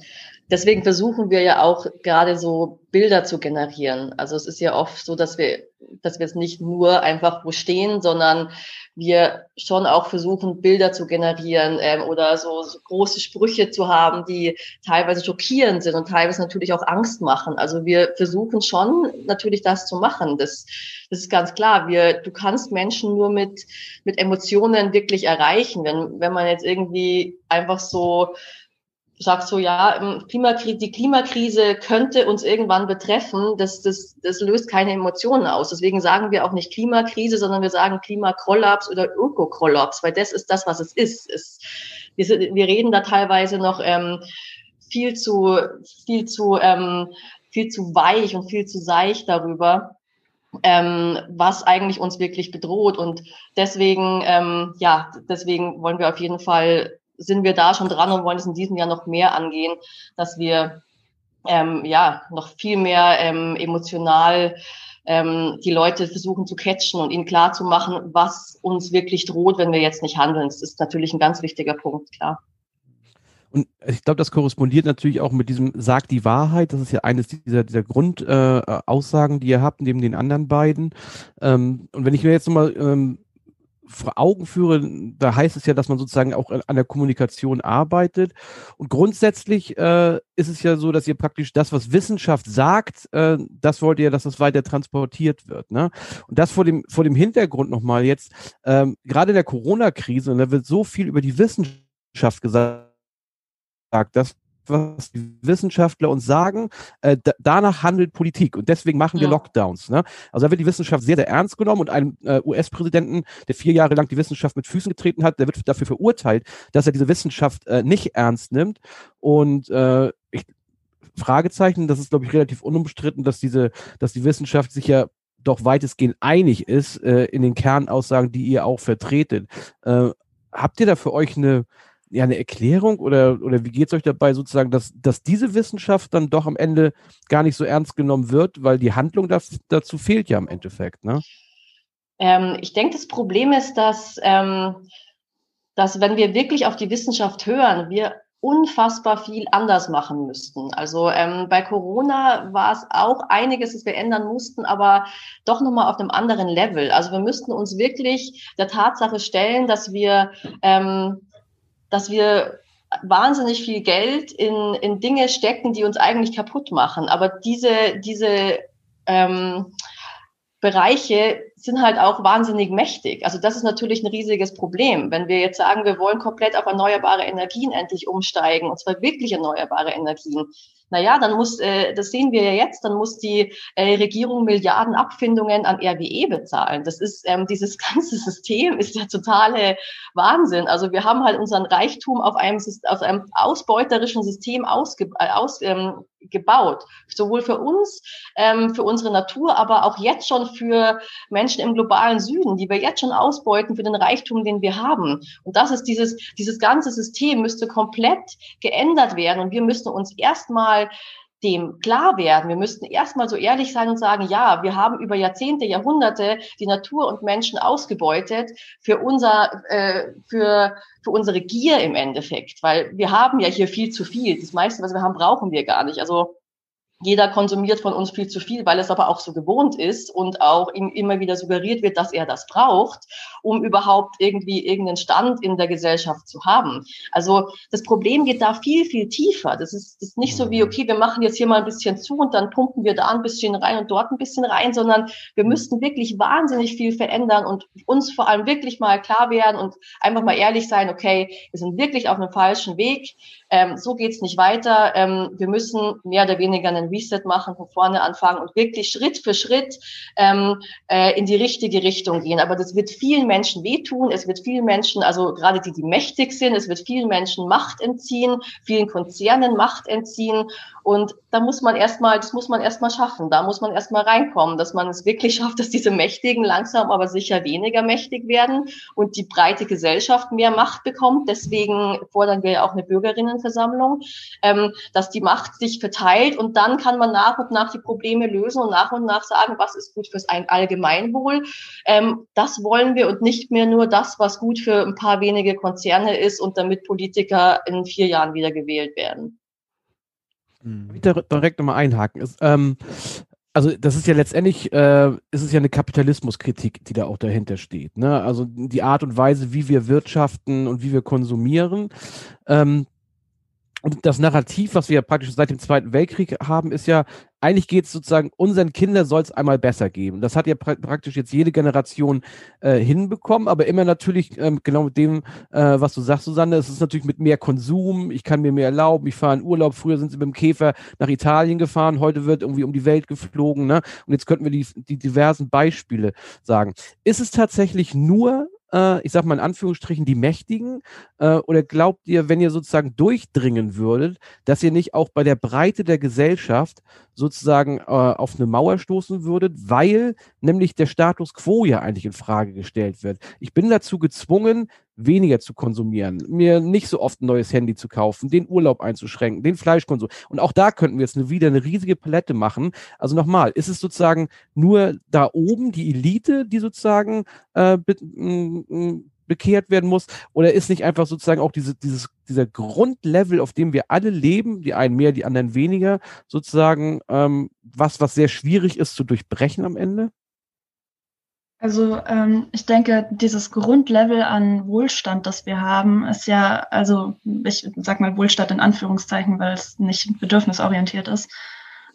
deswegen versuchen wir ja auch gerade so Bilder zu generieren. Also es ist ja oft so, dass wir, dass wir es nicht nur einfach wo stehen, sondern wir schon auch versuchen, Bilder zu generieren ähm, oder so, so große Sprüche zu haben, die teilweise schockierend sind und teilweise natürlich auch Angst machen. Also wir versuchen schon natürlich das zu machen. Das, das ist ganz klar. Wir, du kannst Menschen nur mit, mit Emotionen wirklich erreichen. Wenn, wenn man jetzt irgendwie einfach so sagst so, ja, Klimakrise, die Klimakrise könnte uns irgendwann betreffen, das, das, das löst keine Emotionen aus. Deswegen sagen wir auch nicht Klimakrise, sondern wir sagen Klimakollaps oder Ökokollaps, weil das ist das, was es ist. Es, wir, wir reden da teilweise noch ähm, viel zu, viel zu, ähm, viel zu weich und viel zu seicht darüber. Ähm, was eigentlich uns wirklich bedroht. Und deswegen, ähm, ja, deswegen wollen wir auf jeden Fall sind wir da schon dran und wollen es in diesem Jahr noch mehr angehen, dass wir ähm, ja noch viel mehr ähm, emotional ähm, die Leute versuchen zu catchen und ihnen klar zu machen, was uns wirklich droht, wenn wir jetzt nicht handeln. Das ist natürlich ein ganz wichtiger Punkt, klar. Und ich glaube, das korrespondiert natürlich auch mit diesem Sag die Wahrheit. Das ist ja eines dieser, dieser Grundaussagen, äh, die ihr habt, neben den anderen beiden. Ähm, und wenn ich mir jetzt nochmal ähm, vor Augen führe, da heißt es ja, dass man sozusagen auch an der Kommunikation arbeitet. Und grundsätzlich äh, ist es ja so, dass ihr praktisch das, was Wissenschaft sagt, äh, das wollt ihr, dass das weiter transportiert wird. Ne? Und das vor dem, vor dem Hintergrund nochmal jetzt, ähm, gerade in der Corona-Krise, und da wird so viel über die Wissenschaft gesagt, dass was die Wissenschaftler uns sagen, äh, danach handelt Politik und deswegen machen wir ja. Lockdowns. Ne? Also da wird die Wissenschaft sehr, sehr ernst genommen und ein äh, US-Präsidenten, der vier Jahre lang die Wissenschaft mit Füßen getreten hat, der wird dafür verurteilt, dass er diese Wissenschaft äh, nicht ernst nimmt. Und äh, ich, Fragezeichen, das ist, glaube ich, relativ unumstritten, dass diese, dass die Wissenschaft sich ja doch weitestgehend einig ist äh, in den Kernaussagen, die ihr auch vertretet. Äh, habt ihr da für euch eine, ja, eine Erklärung oder, oder wie geht es euch dabei sozusagen, dass, dass diese Wissenschaft dann doch am Ende gar nicht so ernst genommen wird, weil die Handlung das, dazu fehlt ja im Endeffekt, ne? Ähm, ich denke, das Problem ist, dass, ähm, dass wenn wir wirklich auf die Wissenschaft hören, wir unfassbar viel anders machen müssten. Also ähm, bei Corona war es auch einiges, das wir ändern mussten, aber doch nochmal auf einem anderen Level. Also wir müssten uns wirklich der Tatsache stellen, dass wir, ähm, dass wir wahnsinnig viel Geld in, in Dinge stecken, die uns eigentlich kaputt machen. Aber diese, diese ähm, Bereiche sind halt auch wahnsinnig mächtig. Also das ist natürlich ein riesiges Problem. Wenn wir jetzt sagen, wir wollen komplett auf erneuerbare Energien endlich umsteigen, und zwar wirklich erneuerbare Energien, naja, dann muss, äh, das sehen wir ja jetzt, dann muss die äh, Regierung Milliarden Abfindungen an RWE bezahlen. Das ist, ähm, dieses ganze System ist der totale Wahnsinn. Also wir haben halt unseren Reichtum auf einem, auf einem ausbeuterischen System ausge, äh, aus, ähm, gebaut. Sowohl für uns, ähm, für unsere Natur, aber auch jetzt schon für Menschen im globalen Süden, die wir jetzt schon ausbeuten für den Reichtum, den wir haben. Und das ist dieses, dieses ganze System müsste komplett geändert werden. Und wir müssten uns erstmal dem klar werden. Wir müssten erstmal so ehrlich sein und sagen, ja, wir haben über Jahrzehnte, Jahrhunderte die Natur und Menschen ausgebeutet für unser, äh, für, für unsere Gier im Endeffekt, weil wir haben ja hier viel zu viel. Das meiste, was wir haben, brauchen wir gar nicht. Also jeder konsumiert von uns viel zu viel, weil es aber auch so gewohnt ist und auch ihm immer wieder suggeriert wird, dass er das braucht, um überhaupt irgendwie irgendeinen Stand in der Gesellschaft zu haben. Also das Problem geht da viel, viel tiefer. Das ist, das ist nicht so wie, okay, wir machen jetzt hier mal ein bisschen zu und dann pumpen wir da ein bisschen rein und dort ein bisschen rein, sondern wir müssten wirklich wahnsinnig viel verändern und uns vor allem wirklich mal klar werden und einfach mal ehrlich sein, okay, wir sind wirklich auf einem falschen Weg ähm, so geht's nicht weiter. Ähm, wir müssen mehr oder weniger einen Reset machen, von vorne anfangen und wirklich Schritt für Schritt ähm, äh, in die richtige Richtung gehen. Aber das wird vielen Menschen wehtun. Es wird vielen Menschen, also gerade die, die mächtig sind, es wird vielen Menschen Macht entziehen, vielen Konzernen Macht entziehen. Und da muss man erstmal, das muss man erstmal schaffen. Da muss man erstmal reinkommen, dass man es wirklich schafft, dass diese Mächtigen langsam aber sicher weniger mächtig werden und die breite Gesellschaft mehr Macht bekommt. Deswegen fordern wir ja auch eine Bürgerinnenversammlung, ähm, dass die Macht sich verteilt und dann kann man nach und nach die Probleme lösen und nach und nach sagen, was ist gut fürs Allgemeinwohl. Ähm, das wollen wir und nicht mehr nur das, was gut für ein paar wenige Konzerne ist und damit Politiker in vier Jahren wieder gewählt werden. Mhm. Ich direkt nochmal einhaken. Ist, ähm, also das ist ja letztendlich, äh, ist es ja eine Kapitalismuskritik, die da auch dahinter steht. Ne? Also die Art und Weise, wie wir wirtschaften und wie wir konsumieren. Ähm, und das Narrativ, was wir praktisch seit dem Zweiten Weltkrieg haben, ist ja, eigentlich geht es sozusagen, unseren Kindern soll es einmal besser geben. Das hat ja pra praktisch jetzt jede Generation äh, hinbekommen, aber immer natürlich ähm, genau mit dem, äh, was du sagst, Susanne, es ist natürlich mit mehr Konsum, ich kann mir mehr erlauben, ich fahre in Urlaub, früher sind sie mit dem Käfer nach Italien gefahren, heute wird irgendwie um die Welt geflogen, ne? Und jetzt könnten wir die, die diversen Beispiele sagen. Ist es tatsächlich nur äh, ich sag mal in Anführungsstrichen, die Mächtigen? Äh, oder glaubt ihr, wenn ihr sozusagen durchdringen würdet, dass ihr nicht auch bei der Breite der Gesellschaft sozusagen äh, auf eine Mauer stoßen würdet, weil nämlich der Status quo ja eigentlich in Frage gestellt wird? Ich bin dazu gezwungen, weniger zu konsumieren, mir nicht so oft ein neues Handy zu kaufen, den Urlaub einzuschränken, den Fleischkonsum. Und auch da könnten wir jetzt eine, wieder eine riesige Palette machen. Also nochmal, ist es sozusagen nur da oben die Elite, die sozusagen äh, be bekehrt werden muss? Oder ist nicht einfach sozusagen auch diese, dieses, dieser Grundlevel, auf dem wir alle leben, die einen mehr, die anderen weniger, sozusagen ähm, was, was sehr schwierig ist zu durchbrechen am Ende? Also ähm, ich denke, dieses Grundlevel an Wohlstand, das wir haben, ist ja, also ich sag mal Wohlstand in Anführungszeichen, weil es nicht bedürfnisorientiert ist.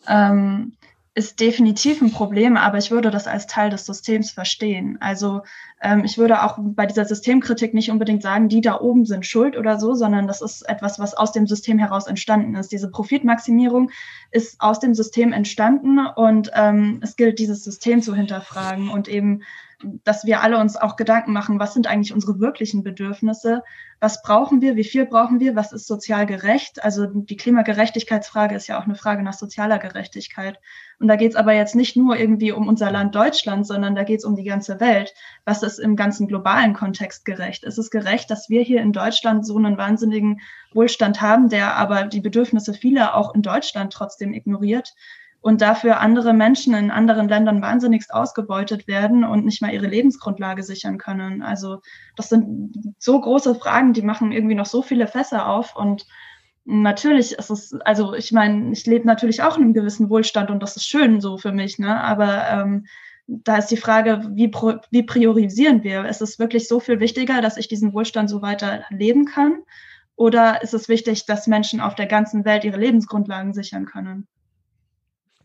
Ähm, ist definitiv ein Problem, aber ich würde das als Teil des Systems verstehen. Also ähm, ich würde auch bei dieser Systemkritik nicht unbedingt sagen, die da oben sind schuld oder so, sondern das ist etwas, was aus dem System heraus entstanden ist. Diese Profitmaximierung ist aus dem System entstanden und ähm, es gilt, dieses System zu hinterfragen und eben dass wir alle uns auch Gedanken machen, was sind eigentlich unsere wirklichen Bedürfnisse, was brauchen wir, wie viel brauchen wir, was ist sozial gerecht. Also die Klimagerechtigkeitsfrage ist ja auch eine Frage nach sozialer Gerechtigkeit. Und da geht es aber jetzt nicht nur irgendwie um unser Land Deutschland, sondern da geht es um die ganze Welt. Was ist im ganzen globalen Kontext gerecht? Ist es gerecht, dass wir hier in Deutschland so einen wahnsinnigen Wohlstand haben, der aber die Bedürfnisse vieler auch in Deutschland trotzdem ignoriert? Und dafür andere Menschen in anderen Ländern wahnsinnigst ausgebeutet werden und nicht mal ihre Lebensgrundlage sichern können. Also das sind so große Fragen, die machen irgendwie noch so viele Fässer auf und natürlich ist es, also ich meine, ich lebe natürlich auch in einem gewissen Wohlstand und das ist schön so für mich, ne? Aber ähm, da ist die Frage, wie, wie priorisieren wir? Ist es wirklich so viel wichtiger, dass ich diesen Wohlstand so weiter leben kann? Oder ist es wichtig, dass Menschen auf der ganzen Welt ihre Lebensgrundlagen sichern können?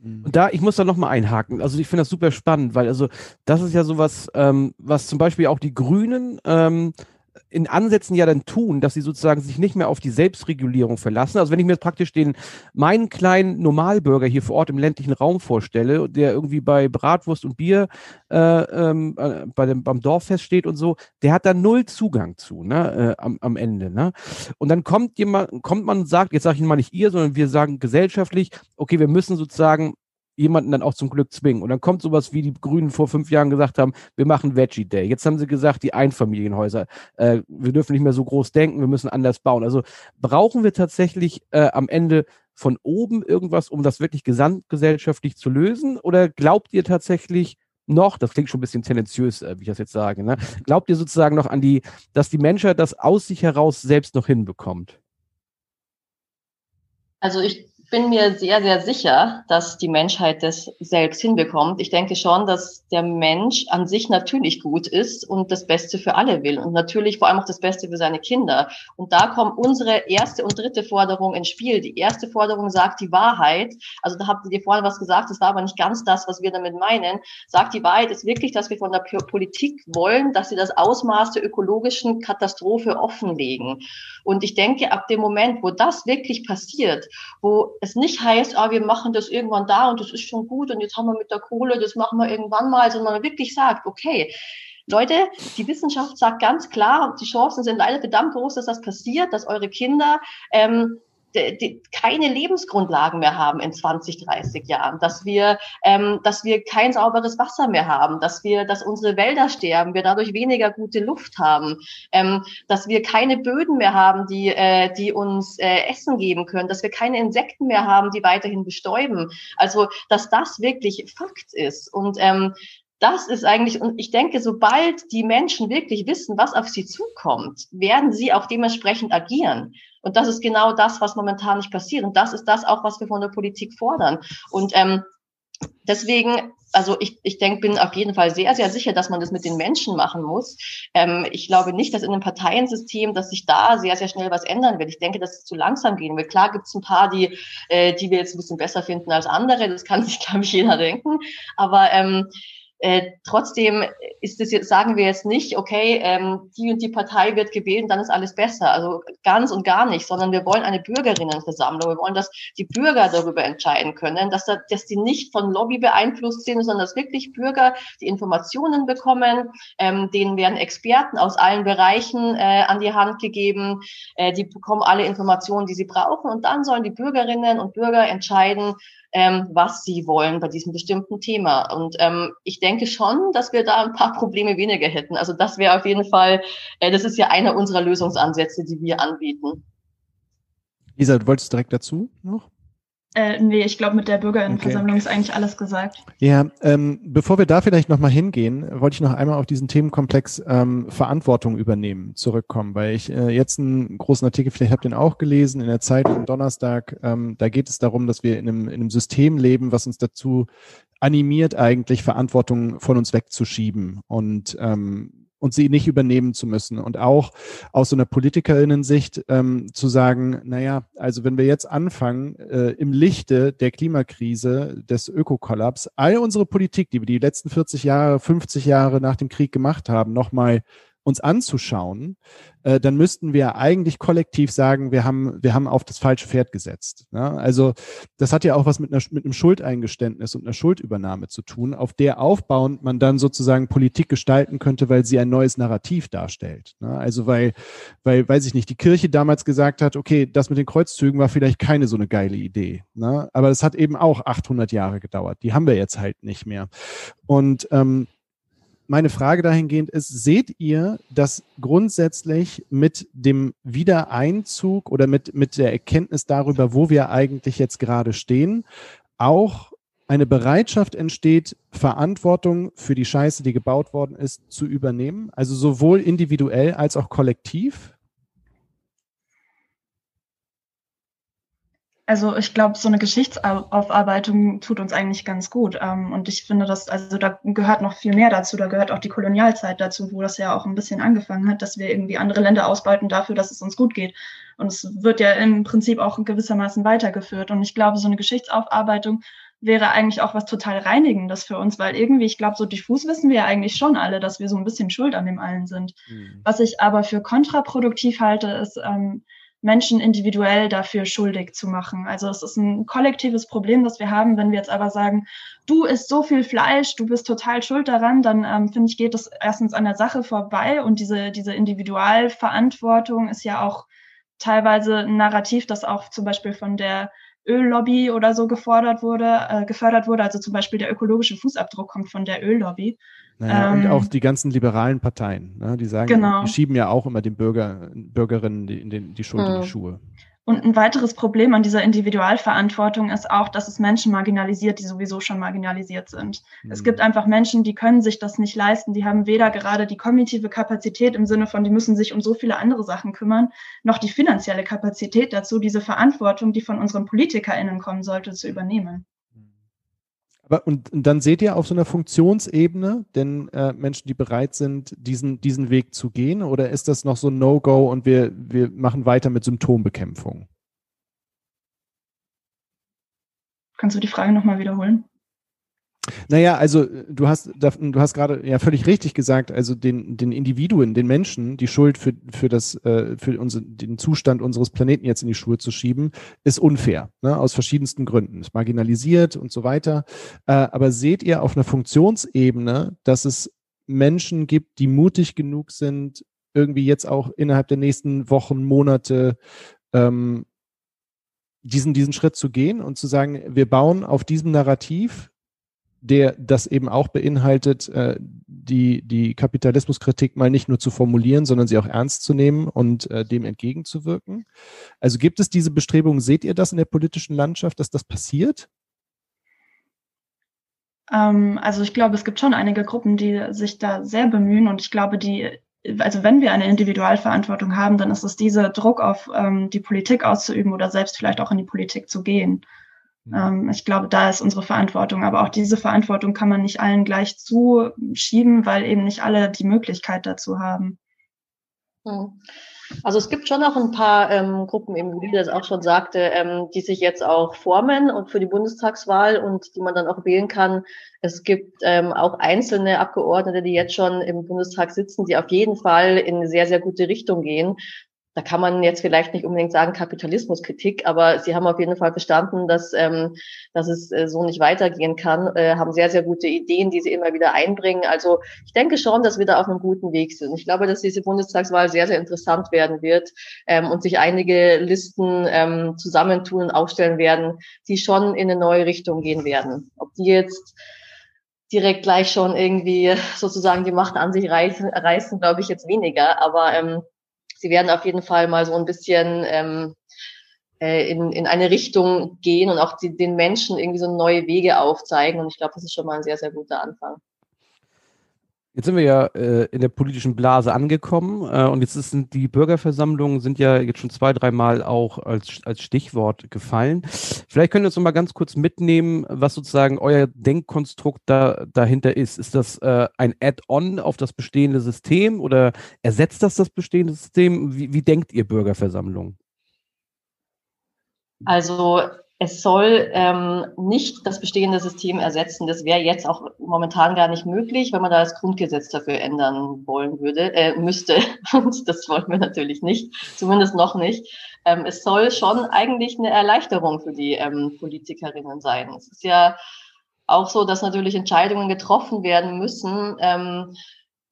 Mhm. Und da, ich muss da nochmal einhaken. Also ich finde das super spannend, weil also das ist ja sowas, ähm, was zum Beispiel auch die Grünen ähm, in Ansätzen ja dann tun, dass sie sozusagen sich nicht mehr auf die Selbstregulierung verlassen. Also wenn ich mir praktisch den meinen kleinen Normalbürger hier vor Ort im ländlichen Raum vorstelle, der irgendwie bei Bratwurst und Bier äh, ähm, äh, bei dem, beim Dorffest steht und so, der hat da null Zugang zu, ne, äh, am, am Ende. Ne? Und dann kommt jemand, kommt man und sagt, jetzt sage ich mal nicht ihr, sondern wir sagen gesellschaftlich, okay, wir müssen sozusagen jemanden dann auch zum Glück zwingen. Und dann kommt sowas, wie die Grünen vor fünf Jahren gesagt haben, wir machen Veggie Day. Jetzt haben sie gesagt, die Einfamilienhäuser, äh, wir dürfen nicht mehr so groß denken, wir müssen anders bauen. Also brauchen wir tatsächlich äh, am Ende von oben irgendwas, um das wirklich gesamtgesellschaftlich zu lösen? Oder glaubt ihr tatsächlich noch, das klingt schon ein bisschen tendenziös, äh, wie ich das jetzt sage, ne? glaubt ihr sozusagen noch an die, dass die Menschheit das aus sich heraus selbst noch hinbekommt? Also ich bin mir sehr, sehr sicher, dass die Menschheit das selbst hinbekommt. Ich denke schon, dass der Mensch an sich natürlich gut ist und das Beste für alle will und natürlich vor allem auch das Beste für seine Kinder. Und da kommt unsere erste und dritte Forderung ins Spiel. Die erste Forderung sagt die Wahrheit. Also da habt ihr vorhin was gesagt, das war aber nicht ganz das, was wir damit meinen. Sagt die Wahrheit ist wirklich, dass wir von der Politik wollen, dass sie das Ausmaß der ökologischen Katastrophe offenlegen. Und ich denke, ab dem Moment, wo das wirklich passiert, wo es nicht heißt, ah, wir machen das irgendwann da und das ist schon gut und jetzt haben wir mit der Kohle, das machen wir irgendwann mal, sondern wirklich sagt, okay, Leute, die Wissenschaft sagt ganz klar, die Chancen sind leider verdammt groß, dass das passiert, dass eure Kinder ähm, die keine Lebensgrundlagen mehr haben in 20, 30 Jahren, dass wir, ähm, dass wir kein sauberes Wasser mehr haben, dass wir, dass unsere Wälder sterben, wir dadurch weniger gute Luft haben, ähm, dass wir keine Böden mehr haben, die, äh, die uns äh, Essen geben können, dass wir keine Insekten mehr haben, die weiterhin bestäuben. Also, dass das wirklich Fakt ist und ähm, das ist eigentlich, und ich denke, sobald die Menschen wirklich wissen, was auf sie zukommt, werden sie auch dementsprechend agieren. Und das ist genau das, was momentan nicht passiert. Und das ist das auch, was wir von der Politik fordern. Und ähm, deswegen, also ich, ich denke, bin auf jeden Fall sehr, sehr sicher, dass man das mit den Menschen machen muss. Ähm, ich glaube nicht, dass in einem Parteiensystem, dass sich da sehr, sehr schnell was ändern wird. Ich denke, dass es zu langsam gehen wird. Klar gibt es ein paar, die, äh, die wir jetzt ein bisschen besser finden als andere. Das kann sich, glaube ich, jeder denken. Aber ähm, äh, trotzdem ist es jetzt, sagen wir jetzt nicht, okay, ähm, die und die Partei wird gewählt dann ist alles besser. Also ganz und gar nicht, sondern wir wollen eine Bürgerinnenversammlung. Wir wollen, dass die Bürger darüber entscheiden können, dass, da, dass die nicht von Lobby beeinflusst sind, sondern dass wirklich Bürger die Informationen bekommen. Ähm, denen werden Experten aus allen Bereichen äh, an die Hand gegeben. Äh, die bekommen alle Informationen, die sie brauchen. Und dann sollen die Bürgerinnen und Bürger entscheiden, ähm, was sie wollen bei diesem bestimmten Thema. Und ähm, ich denke schon, dass wir da ein paar Probleme weniger hätten. Also das wäre auf jeden Fall, äh, das ist ja einer unserer Lösungsansätze, die wir anbieten. Lisa, du wolltest direkt dazu noch? Äh, nee, ich glaube, mit der Bürgerinnenversammlung okay. ist eigentlich alles gesagt. Ja, ähm, bevor wir da vielleicht nochmal hingehen, wollte ich noch einmal auf diesen Themenkomplex ähm, Verantwortung übernehmen zurückkommen, weil ich äh, jetzt einen großen Artikel, vielleicht habt ihr ihn auch gelesen, in der Zeit am Donnerstag, ähm, da geht es darum, dass wir in einem, in einem System leben, was uns dazu animiert, eigentlich Verantwortung von uns wegzuschieben. Und ähm, und sie nicht übernehmen zu müssen. Und auch aus so einer Politikerinnensicht ähm, zu sagen, naja, also wenn wir jetzt anfangen, äh, im Lichte der Klimakrise, des Ökokollaps, all unsere Politik, die wir die letzten 40 Jahre, 50 Jahre nach dem Krieg gemacht haben, nochmal uns anzuschauen, äh, dann müssten wir eigentlich kollektiv sagen, wir haben, wir haben auf das falsche Pferd gesetzt. Ne? Also das hat ja auch was mit, einer, mit einem Schuldeingeständnis und einer Schuldübernahme zu tun, auf der aufbauend man dann sozusagen Politik gestalten könnte, weil sie ein neues Narrativ darstellt. Ne? Also weil, weil, weiß ich nicht, die Kirche damals gesagt hat, okay, das mit den Kreuzzügen war vielleicht keine so eine geile Idee. Ne? Aber es hat eben auch 800 Jahre gedauert. Die haben wir jetzt halt nicht mehr. Und ähm, meine Frage dahingehend ist, seht ihr, dass grundsätzlich mit dem Wiedereinzug oder mit, mit der Erkenntnis darüber, wo wir eigentlich jetzt gerade stehen, auch eine Bereitschaft entsteht, Verantwortung für die Scheiße, die gebaut worden ist, zu übernehmen? Also sowohl individuell als auch kollektiv? Also ich glaube, so eine Geschichtsaufarbeitung tut uns eigentlich ganz gut. Ähm, und ich finde, dass, also da gehört noch viel mehr dazu. Da gehört auch die Kolonialzeit dazu, wo das ja auch ein bisschen angefangen hat, dass wir irgendwie andere Länder ausbeuten dafür, dass es uns gut geht. Und es wird ja im Prinzip auch gewissermaßen weitergeführt. Und ich glaube, so eine Geschichtsaufarbeitung wäre eigentlich auch was total Reinigendes für uns, weil irgendwie, ich glaube, so diffus wissen wir ja eigentlich schon alle, dass wir so ein bisschen schuld an dem allen sind. Mhm. Was ich aber für kontraproduktiv halte, ist, ähm, Menschen individuell dafür schuldig zu machen. Also es ist ein kollektives Problem, das wir haben. Wenn wir jetzt aber sagen, du isst so viel Fleisch, du bist total schuld daran, dann ähm, finde ich, geht es erstens an der Sache vorbei und diese, diese Individualverantwortung ist ja auch teilweise ein Narrativ, das auch zum Beispiel von der Öllobby oder so gefordert wurde, äh, gefördert wurde. Also zum Beispiel der ökologische Fußabdruck kommt von der Öllobby. Naja, ähm, und auch die ganzen liberalen Parteien, ne, die sagen, genau. die schieben ja auch immer den Bürger, Bürgerinnen die, die, die Schuld mhm. in die Schuhe. Und ein weiteres Problem an dieser Individualverantwortung ist auch, dass es Menschen marginalisiert, die sowieso schon marginalisiert sind. Mhm. Es gibt einfach Menschen, die können sich das nicht leisten. Die haben weder gerade die kognitive Kapazität im Sinne von, die müssen sich um so viele andere Sachen kümmern, noch die finanzielle Kapazität dazu, diese Verantwortung, die von unseren PolitikerInnen kommen sollte, zu übernehmen. Aber, und, und, dann seht ihr auf so einer Funktionsebene denn äh, Menschen, die bereit sind, diesen, diesen Weg zu gehen? Oder ist das noch so ein No-Go und wir, wir machen weiter mit Symptombekämpfung? Kannst du die Frage nochmal wiederholen? Naja, also du hast, du hast gerade ja völlig richtig gesagt, also den, den Individuen, den Menschen, die Schuld für, für, das, äh, für unser, den Zustand unseres Planeten jetzt in die Schuhe zu schieben, ist unfair, ne? aus verschiedensten Gründen. Ist marginalisiert und so weiter. Äh, aber seht ihr auf einer Funktionsebene, dass es Menschen gibt, die mutig genug sind, irgendwie jetzt auch innerhalb der nächsten Wochen, Monate ähm, diesen, diesen Schritt zu gehen und zu sagen, wir bauen auf diesem Narrativ der das eben auch beinhaltet, äh, die, die Kapitalismuskritik mal nicht nur zu formulieren, sondern sie auch ernst zu nehmen und äh, dem entgegenzuwirken. Also gibt es diese Bestrebungen, seht ihr das in der politischen Landschaft, dass das passiert? Ähm, also ich glaube, es gibt schon einige Gruppen, die sich da sehr bemühen und ich glaube, die also wenn wir eine Individualverantwortung haben, dann ist es dieser Druck auf ähm, die Politik auszuüben oder selbst vielleicht auch in die Politik zu gehen. Ähm, ich glaube, da ist unsere Verantwortung. Aber auch diese Verantwortung kann man nicht allen gleich zuschieben, weil eben nicht alle die Möglichkeit dazu haben. Hm. Also es gibt schon auch ein paar ähm, Gruppen, eben wie das auch schon sagte, ähm, die sich jetzt auch formen und für die Bundestagswahl und die man dann auch wählen kann. Es gibt ähm, auch einzelne Abgeordnete, die jetzt schon im Bundestag sitzen, die auf jeden Fall in eine sehr, sehr gute Richtung gehen da kann man jetzt vielleicht nicht unbedingt sagen Kapitalismuskritik, aber sie haben auf jeden Fall verstanden, dass, ähm, dass es äh, so nicht weitergehen kann, äh, haben sehr, sehr gute Ideen, die sie immer wieder einbringen. Also ich denke schon, dass wir da auf einem guten Weg sind. Ich glaube, dass diese Bundestagswahl sehr, sehr interessant werden wird ähm, und sich einige Listen ähm, zusammentun und aufstellen werden, die schon in eine neue Richtung gehen werden. Ob die jetzt direkt gleich schon irgendwie sozusagen die Macht an sich reißen, reißen glaube ich jetzt weniger, aber ähm, sie werden auf jeden Fall mal so ein bisschen ähm, äh, in, in eine Richtung gehen und auch die, den Menschen irgendwie so neue Wege aufzeigen. Und ich glaube, das ist schon mal ein sehr, sehr guter Anfang. Jetzt sind wir ja äh, in der politischen Blase angekommen äh, und jetzt sind die Bürgerversammlungen sind ja jetzt schon zwei, dreimal auch als, als Stichwort gefallen. Vielleicht können wir uns noch mal ganz kurz mitnehmen, was sozusagen euer Denkkonstrukt da, dahinter ist. Ist das äh, ein Add-on auf das bestehende System oder ersetzt das das bestehende System? Wie, wie denkt ihr Bürgerversammlungen? Also es soll ähm, nicht das bestehende System ersetzen. Das wäre jetzt auch momentan gar nicht möglich, wenn man da das Grundgesetz dafür ändern wollen würde, äh, müsste. Und das wollen wir natürlich nicht, zumindest noch nicht. Ähm, es soll schon eigentlich eine Erleichterung für die ähm, Politikerinnen sein. Es ist ja auch so, dass natürlich Entscheidungen getroffen werden müssen, ähm,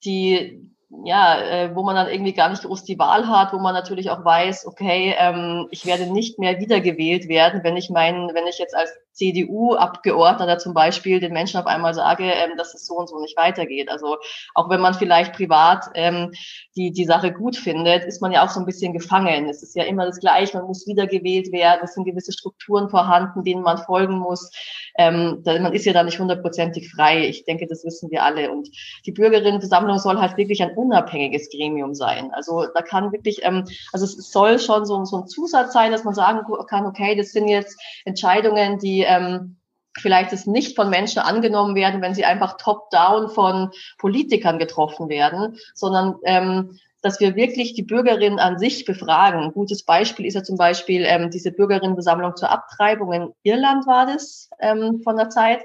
die ja, äh, wo man dann irgendwie gar nicht groß die Wahl hat, wo man natürlich auch weiß, okay, ähm, ich werde nicht mehr wiedergewählt werden, wenn ich meinen, wenn ich jetzt als CDU-Abgeordneter zum Beispiel den Menschen auf einmal sage, ähm, dass es so und so nicht weitergeht. Also auch wenn man vielleicht privat ähm, die, die Sache gut findet, ist man ja auch so ein bisschen gefangen. Es ist ja immer das Gleiche, man muss wiedergewählt werden, es sind gewisse Strukturen vorhanden, denen man folgen muss. Ähm, man ist ja da nicht hundertprozentig frei. Ich denke, das wissen wir alle. Und die Bürgerinnenversammlung soll halt wirklich ein unabhängiges Gremium sein. Also da kann wirklich, ähm, also es soll schon so, so ein Zusatz sein, dass man sagen kann, okay, das sind jetzt Entscheidungen, die ähm, vielleicht es nicht von Menschen angenommen werden, wenn sie einfach top-down von Politikern getroffen werden, sondern ähm, dass wir wirklich die Bürgerinnen an sich befragen. Ein gutes Beispiel ist ja zum Beispiel ähm, diese Bürgerinnenversammlung zur Abtreibung in Irland war das ähm, von der Zeit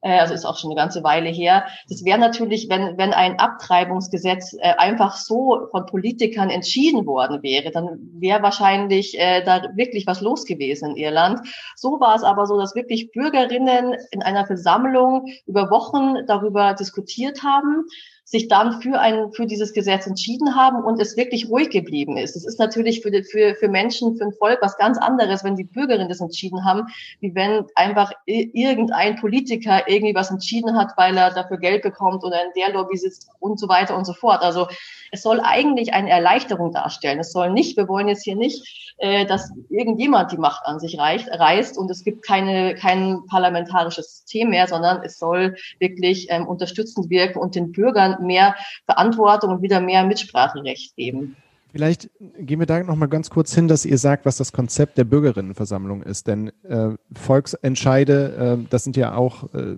äh, also ist auch schon eine ganze Weile her. Das wäre natürlich, wenn, wenn ein Abtreibungsgesetz äh, einfach so von Politikern entschieden worden wäre, dann wäre wahrscheinlich äh, da wirklich was los gewesen in Irland. So war es aber so, dass wirklich Bürgerinnen in einer Versammlung über Wochen darüber diskutiert haben, sich dann für ein, für dieses Gesetz entschieden haben und es wirklich ruhig geblieben ist. Es ist natürlich für, für, für Menschen, für ein Volk was ganz anderes, wenn die Bürgerinnen das entschieden haben, wie wenn einfach irgendein Politiker irgendwie was entschieden hat, weil er dafür Geld bekommt oder in der Lobby sitzt und so weiter und so fort. Also es soll eigentlich eine Erleichterung darstellen. Es soll nicht, wir wollen jetzt hier nicht, äh, dass irgendjemand die Macht an sich reicht, reißt und es gibt keine, kein parlamentarisches System mehr, sondern es soll wirklich ähm, unterstützend wirken und den Bürgern mehr Verantwortung und wieder mehr Mitspracherecht geben. Vielleicht gehen wir da noch mal ganz kurz hin, dass ihr sagt, was das Konzept der Bürgerinnenversammlung ist. Denn äh, Volksentscheide, äh, das sind ja auch äh,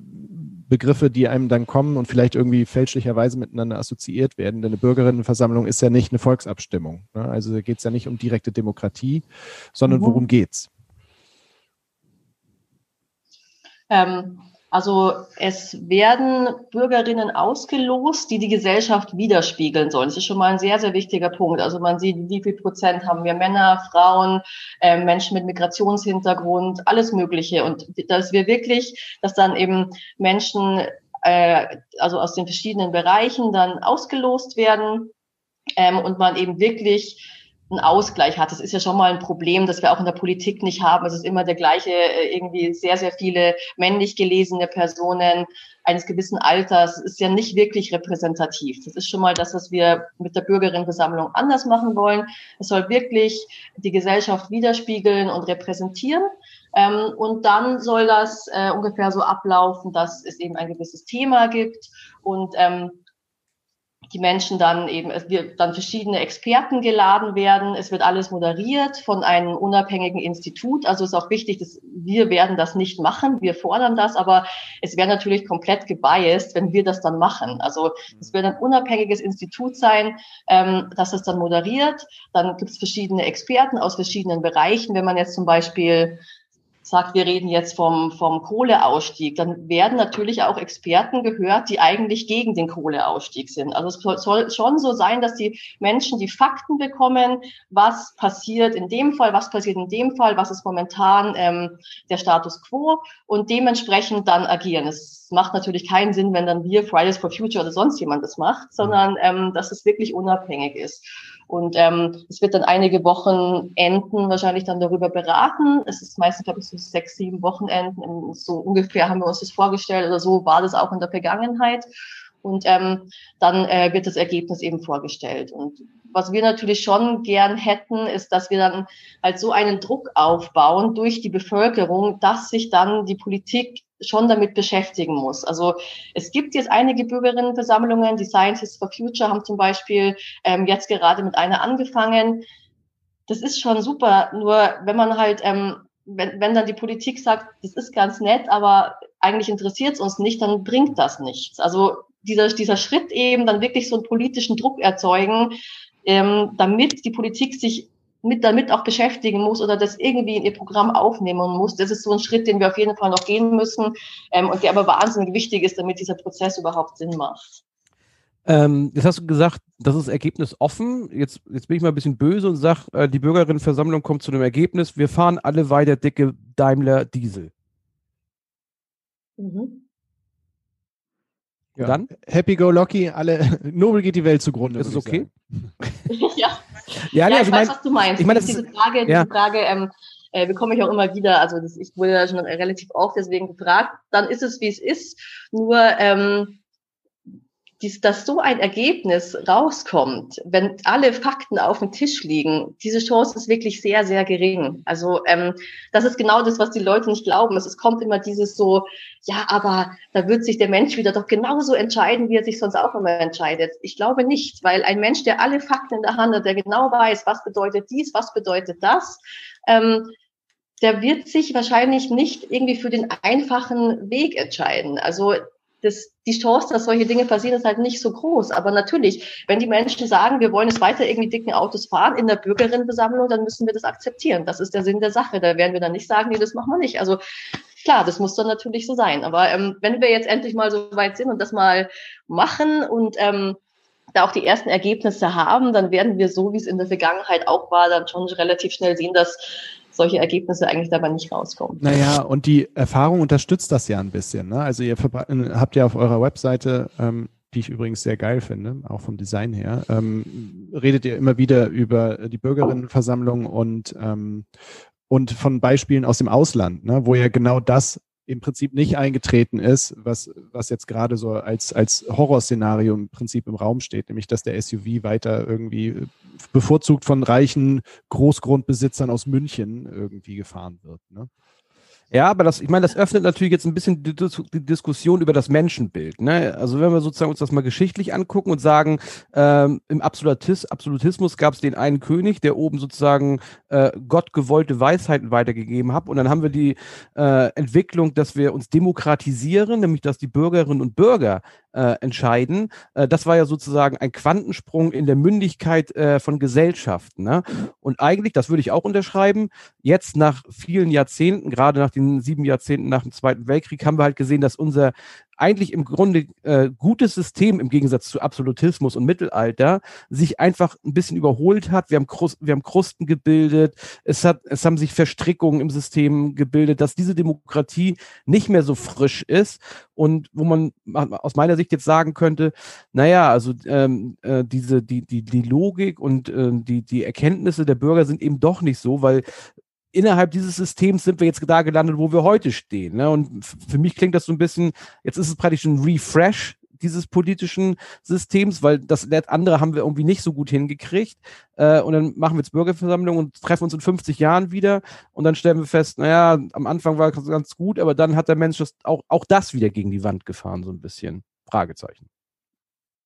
Begriffe, die einem dann kommen und vielleicht irgendwie fälschlicherweise miteinander assoziiert werden. Denn eine Bürgerinnenversammlung ist ja nicht eine Volksabstimmung. Ne? Also da geht es ja nicht um direkte Demokratie, sondern mhm. worum geht's? Ähm, also es werden Bürgerinnen ausgelost, die die Gesellschaft widerspiegeln sollen. Das ist schon mal ein sehr, sehr wichtiger Punkt. Also man sieht, wie viel Prozent haben wir Männer, Frauen, äh, Menschen mit Migrationshintergrund, alles Mögliche. Und dass wir wirklich, dass dann eben Menschen, äh, also aus den verschiedenen Bereichen dann ausgelost werden ähm, und man eben wirklich einen Ausgleich hat. Das ist ja schon mal ein Problem, das wir auch in der Politik nicht haben. Es ist immer der gleiche, äh, irgendwie sehr, sehr viele männlich gelesene Personen eines gewissen Alters. Das ist ja nicht wirklich repräsentativ. Das ist schon mal das, was wir mit der Bürgerinnenversammlung anders machen wollen. Es soll wirklich die Gesellschaft widerspiegeln und repräsentieren. Ähm, und dann soll das äh, ungefähr so ablaufen, dass es eben ein gewisses Thema gibt und ähm, die Menschen dann eben, es wird dann verschiedene Experten geladen werden. Es wird alles moderiert von einem unabhängigen Institut. Also ist auch wichtig, dass wir werden das nicht machen. Wir fordern das, aber es wäre natürlich komplett gebiased, wenn wir das dann machen. Also es wird ein unabhängiges Institut sein, ähm, das es dann moderiert. Dann gibt es verschiedene Experten aus verschiedenen Bereichen. Wenn man jetzt zum Beispiel sagt, wir reden jetzt vom, vom Kohleausstieg, dann werden natürlich auch Experten gehört, die eigentlich gegen den Kohleausstieg sind. Also es soll schon so sein, dass die Menschen die Fakten bekommen, was passiert in dem Fall, was passiert in dem Fall, was ist momentan ähm, der Status quo und dementsprechend dann agieren. Es macht natürlich keinen Sinn, wenn dann wir Fridays for Future oder sonst jemand das macht, sondern ähm, dass es wirklich unabhängig ist. Und ähm, es wird dann einige Wochenenden wahrscheinlich dann darüber beraten. Es ist meistens, glaube ich, so sechs, sieben Wochenenden. So ungefähr haben wir uns das vorgestellt oder so war das auch in der Vergangenheit. Und ähm, dann äh, wird das Ergebnis eben vorgestellt. Und was wir natürlich schon gern hätten, ist, dass wir dann halt so einen Druck aufbauen durch die Bevölkerung, dass sich dann die Politik schon damit beschäftigen muss. Also es gibt jetzt einige Bürgerinnenversammlungen, die Scientists for Future haben zum Beispiel ähm, jetzt gerade mit einer angefangen. Das ist schon super, nur wenn man halt, ähm, wenn, wenn dann die Politik sagt, das ist ganz nett, aber eigentlich interessiert es uns nicht, dann bringt das nichts. Also dieser, dieser Schritt eben, dann wirklich so einen politischen Druck erzeugen, ähm, damit die Politik sich mit damit auch beschäftigen muss oder das irgendwie in ihr Programm aufnehmen muss. Das ist so ein Schritt, den wir auf jeden Fall noch gehen müssen ähm, und der aber wahnsinnig wichtig ist, damit dieser Prozess überhaupt Sinn macht. Ähm, jetzt hast du gesagt, das ist Ergebnis offen. Jetzt, jetzt bin ich mal ein bisschen böse und sage, äh, die Bürgerinnenversammlung kommt zu einem Ergebnis, wir fahren alle weiter dicke Daimler Diesel. Mhm. Ja. Dann? Happy go lucky, alle, nobel geht die Welt zugrunde. Ist es okay? ja. Ja, nee, ja, also ich weiß, mein, was du meinst. Ich meine, diese Frage, diese Frage ähm, äh, bekomme ich auch immer wieder. Also das, ich wurde ja schon relativ oft deswegen gefragt. Dann ist es, wie es ist. Nur ähm, dies, dass so ein Ergebnis rauskommt, wenn alle Fakten auf dem Tisch liegen, diese Chance ist wirklich sehr, sehr gering. Also ähm, das ist genau das, was die Leute nicht glauben. Es, es kommt immer dieses so, ja, aber da wird sich der Mensch wieder doch genauso entscheiden, wie er sich sonst auch immer entscheidet. Ich glaube nicht, weil ein Mensch, der alle Fakten in der Hand hat, der genau weiß, was bedeutet dies, was bedeutet das, ähm, der wird sich wahrscheinlich nicht irgendwie für den einfachen Weg entscheiden. Also das, die Chance, dass solche Dinge passieren, ist halt nicht so groß. Aber natürlich, wenn die Menschen sagen, wir wollen es weiter irgendwie dicken Autos fahren in der Bürgerinnenversammlung, dann müssen wir das akzeptieren. Das ist der Sinn der Sache. Da werden wir dann nicht sagen, nee, das machen wir nicht. Also klar, das muss dann natürlich so sein. Aber ähm, wenn wir jetzt endlich mal so weit sind und das mal machen und ähm, da auch die ersten Ergebnisse haben, dann werden wir so, wie es in der Vergangenheit auch war, dann schon relativ schnell sehen, dass solche Ergebnisse eigentlich dabei nicht rauskommen. Naja, und die Erfahrung unterstützt das ja ein bisschen. Ne? Also ihr habt ja auf eurer Webseite, ähm, die ich übrigens sehr geil finde, auch vom Design her, ähm, redet ihr immer wieder über die Bürgerinnenversammlung und ähm, und von Beispielen aus dem Ausland, ne, wo ja genau das im Prinzip nicht eingetreten ist, was, was jetzt gerade so als, als Horrorszenario im Prinzip im Raum steht, nämlich dass der SUV weiter irgendwie bevorzugt von reichen Großgrundbesitzern aus München irgendwie gefahren wird. Ne? Ja, aber das, ich meine, das öffnet natürlich jetzt ein bisschen die, die, Diskussion über das Menschenbild. Ne? Also wenn wir sozusagen uns das mal geschichtlich angucken und sagen, ähm, im Absolutis, Absolutismus gab es den einen König, der oben sozusagen äh, gottgewollte Weisheiten weitergegeben hat. Und dann haben wir die äh, Entwicklung, dass wir uns demokratisieren, nämlich dass die Bürgerinnen und Bürger äh, entscheiden. Äh, das war ja sozusagen ein Quantensprung in der Mündigkeit äh, von Gesellschaften. Ne? Und eigentlich, das würde ich auch unterschreiben, jetzt nach vielen Jahrzehnten, gerade nach den sieben Jahrzehnten nach dem Zweiten Weltkrieg, haben wir halt gesehen, dass unser eigentlich im Grunde äh, gutes System im Gegensatz zu Absolutismus und Mittelalter sich einfach ein bisschen überholt hat. Wir haben, Krust, wir haben Krusten gebildet, es, hat, es haben sich Verstrickungen im System gebildet, dass diese Demokratie nicht mehr so frisch ist und wo man aus meiner Sicht jetzt sagen könnte, naja, also ähm, äh, diese, die, die, die Logik und äh, die, die Erkenntnisse der Bürger sind eben doch nicht so, weil innerhalb dieses Systems sind wir jetzt da gelandet, wo wir heute stehen. Ne? Und für mich klingt das so ein bisschen, jetzt ist es praktisch ein Refresh dieses politischen Systems, weil das andere haben wir irgendwie nicht so gut hingekriegt. Äh, und dann machen wir jetzt Bürgerversammlung und treffen uns in 50 Jahren wieder und dann stellen wir fest, naja, am Anfang war es ganz gut, aber dann hat der Mensch das auch, auch das wieder gegen die Wand gefahren, so ein bisschen. Fragezeichen.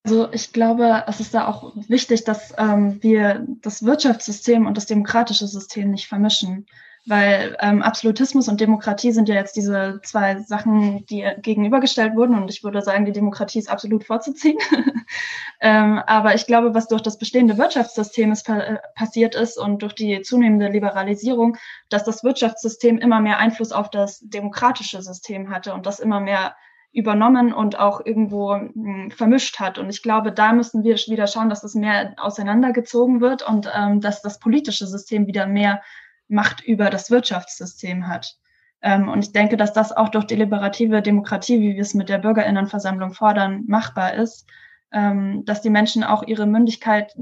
Also ich glaube, es ist da auch wichtig, dass ähm, wir das Wirtschaftssystem und das demokratische System nicht vermischen. Weil ähm, Absolutismus und Demokratie sind ja jetzt diese zwei Sachen, die gegenübergestellt wurden. Und ich würde sagen, die Demokratie ist absolut vorzuziehen. ähm, aber ich glaube, was durch das bestehende Wirtschaftssystem ist, pa passiert ist und durch die zunehmende Liberalisierung, dass das Wirtschaftssystem immer mehr Einfluss auf das demokratische System hatte und das immer mehr übernommen und auch irgendwo hm, vermischt hat. Und ich glaube, da müssen wir wieder schauen, dass es mehr auseinandergezogen wird und ähm, dass das politische System wieder mehr Macht über das Wirtschaftssystem hat. Ähm, und ich denke, dass das auch durch deliberative Demokratie, wie wir es mit der Bürgerinnenversammlung fordern, machbar ist, ähm, dass die Menschen auch ihre Mündigkeit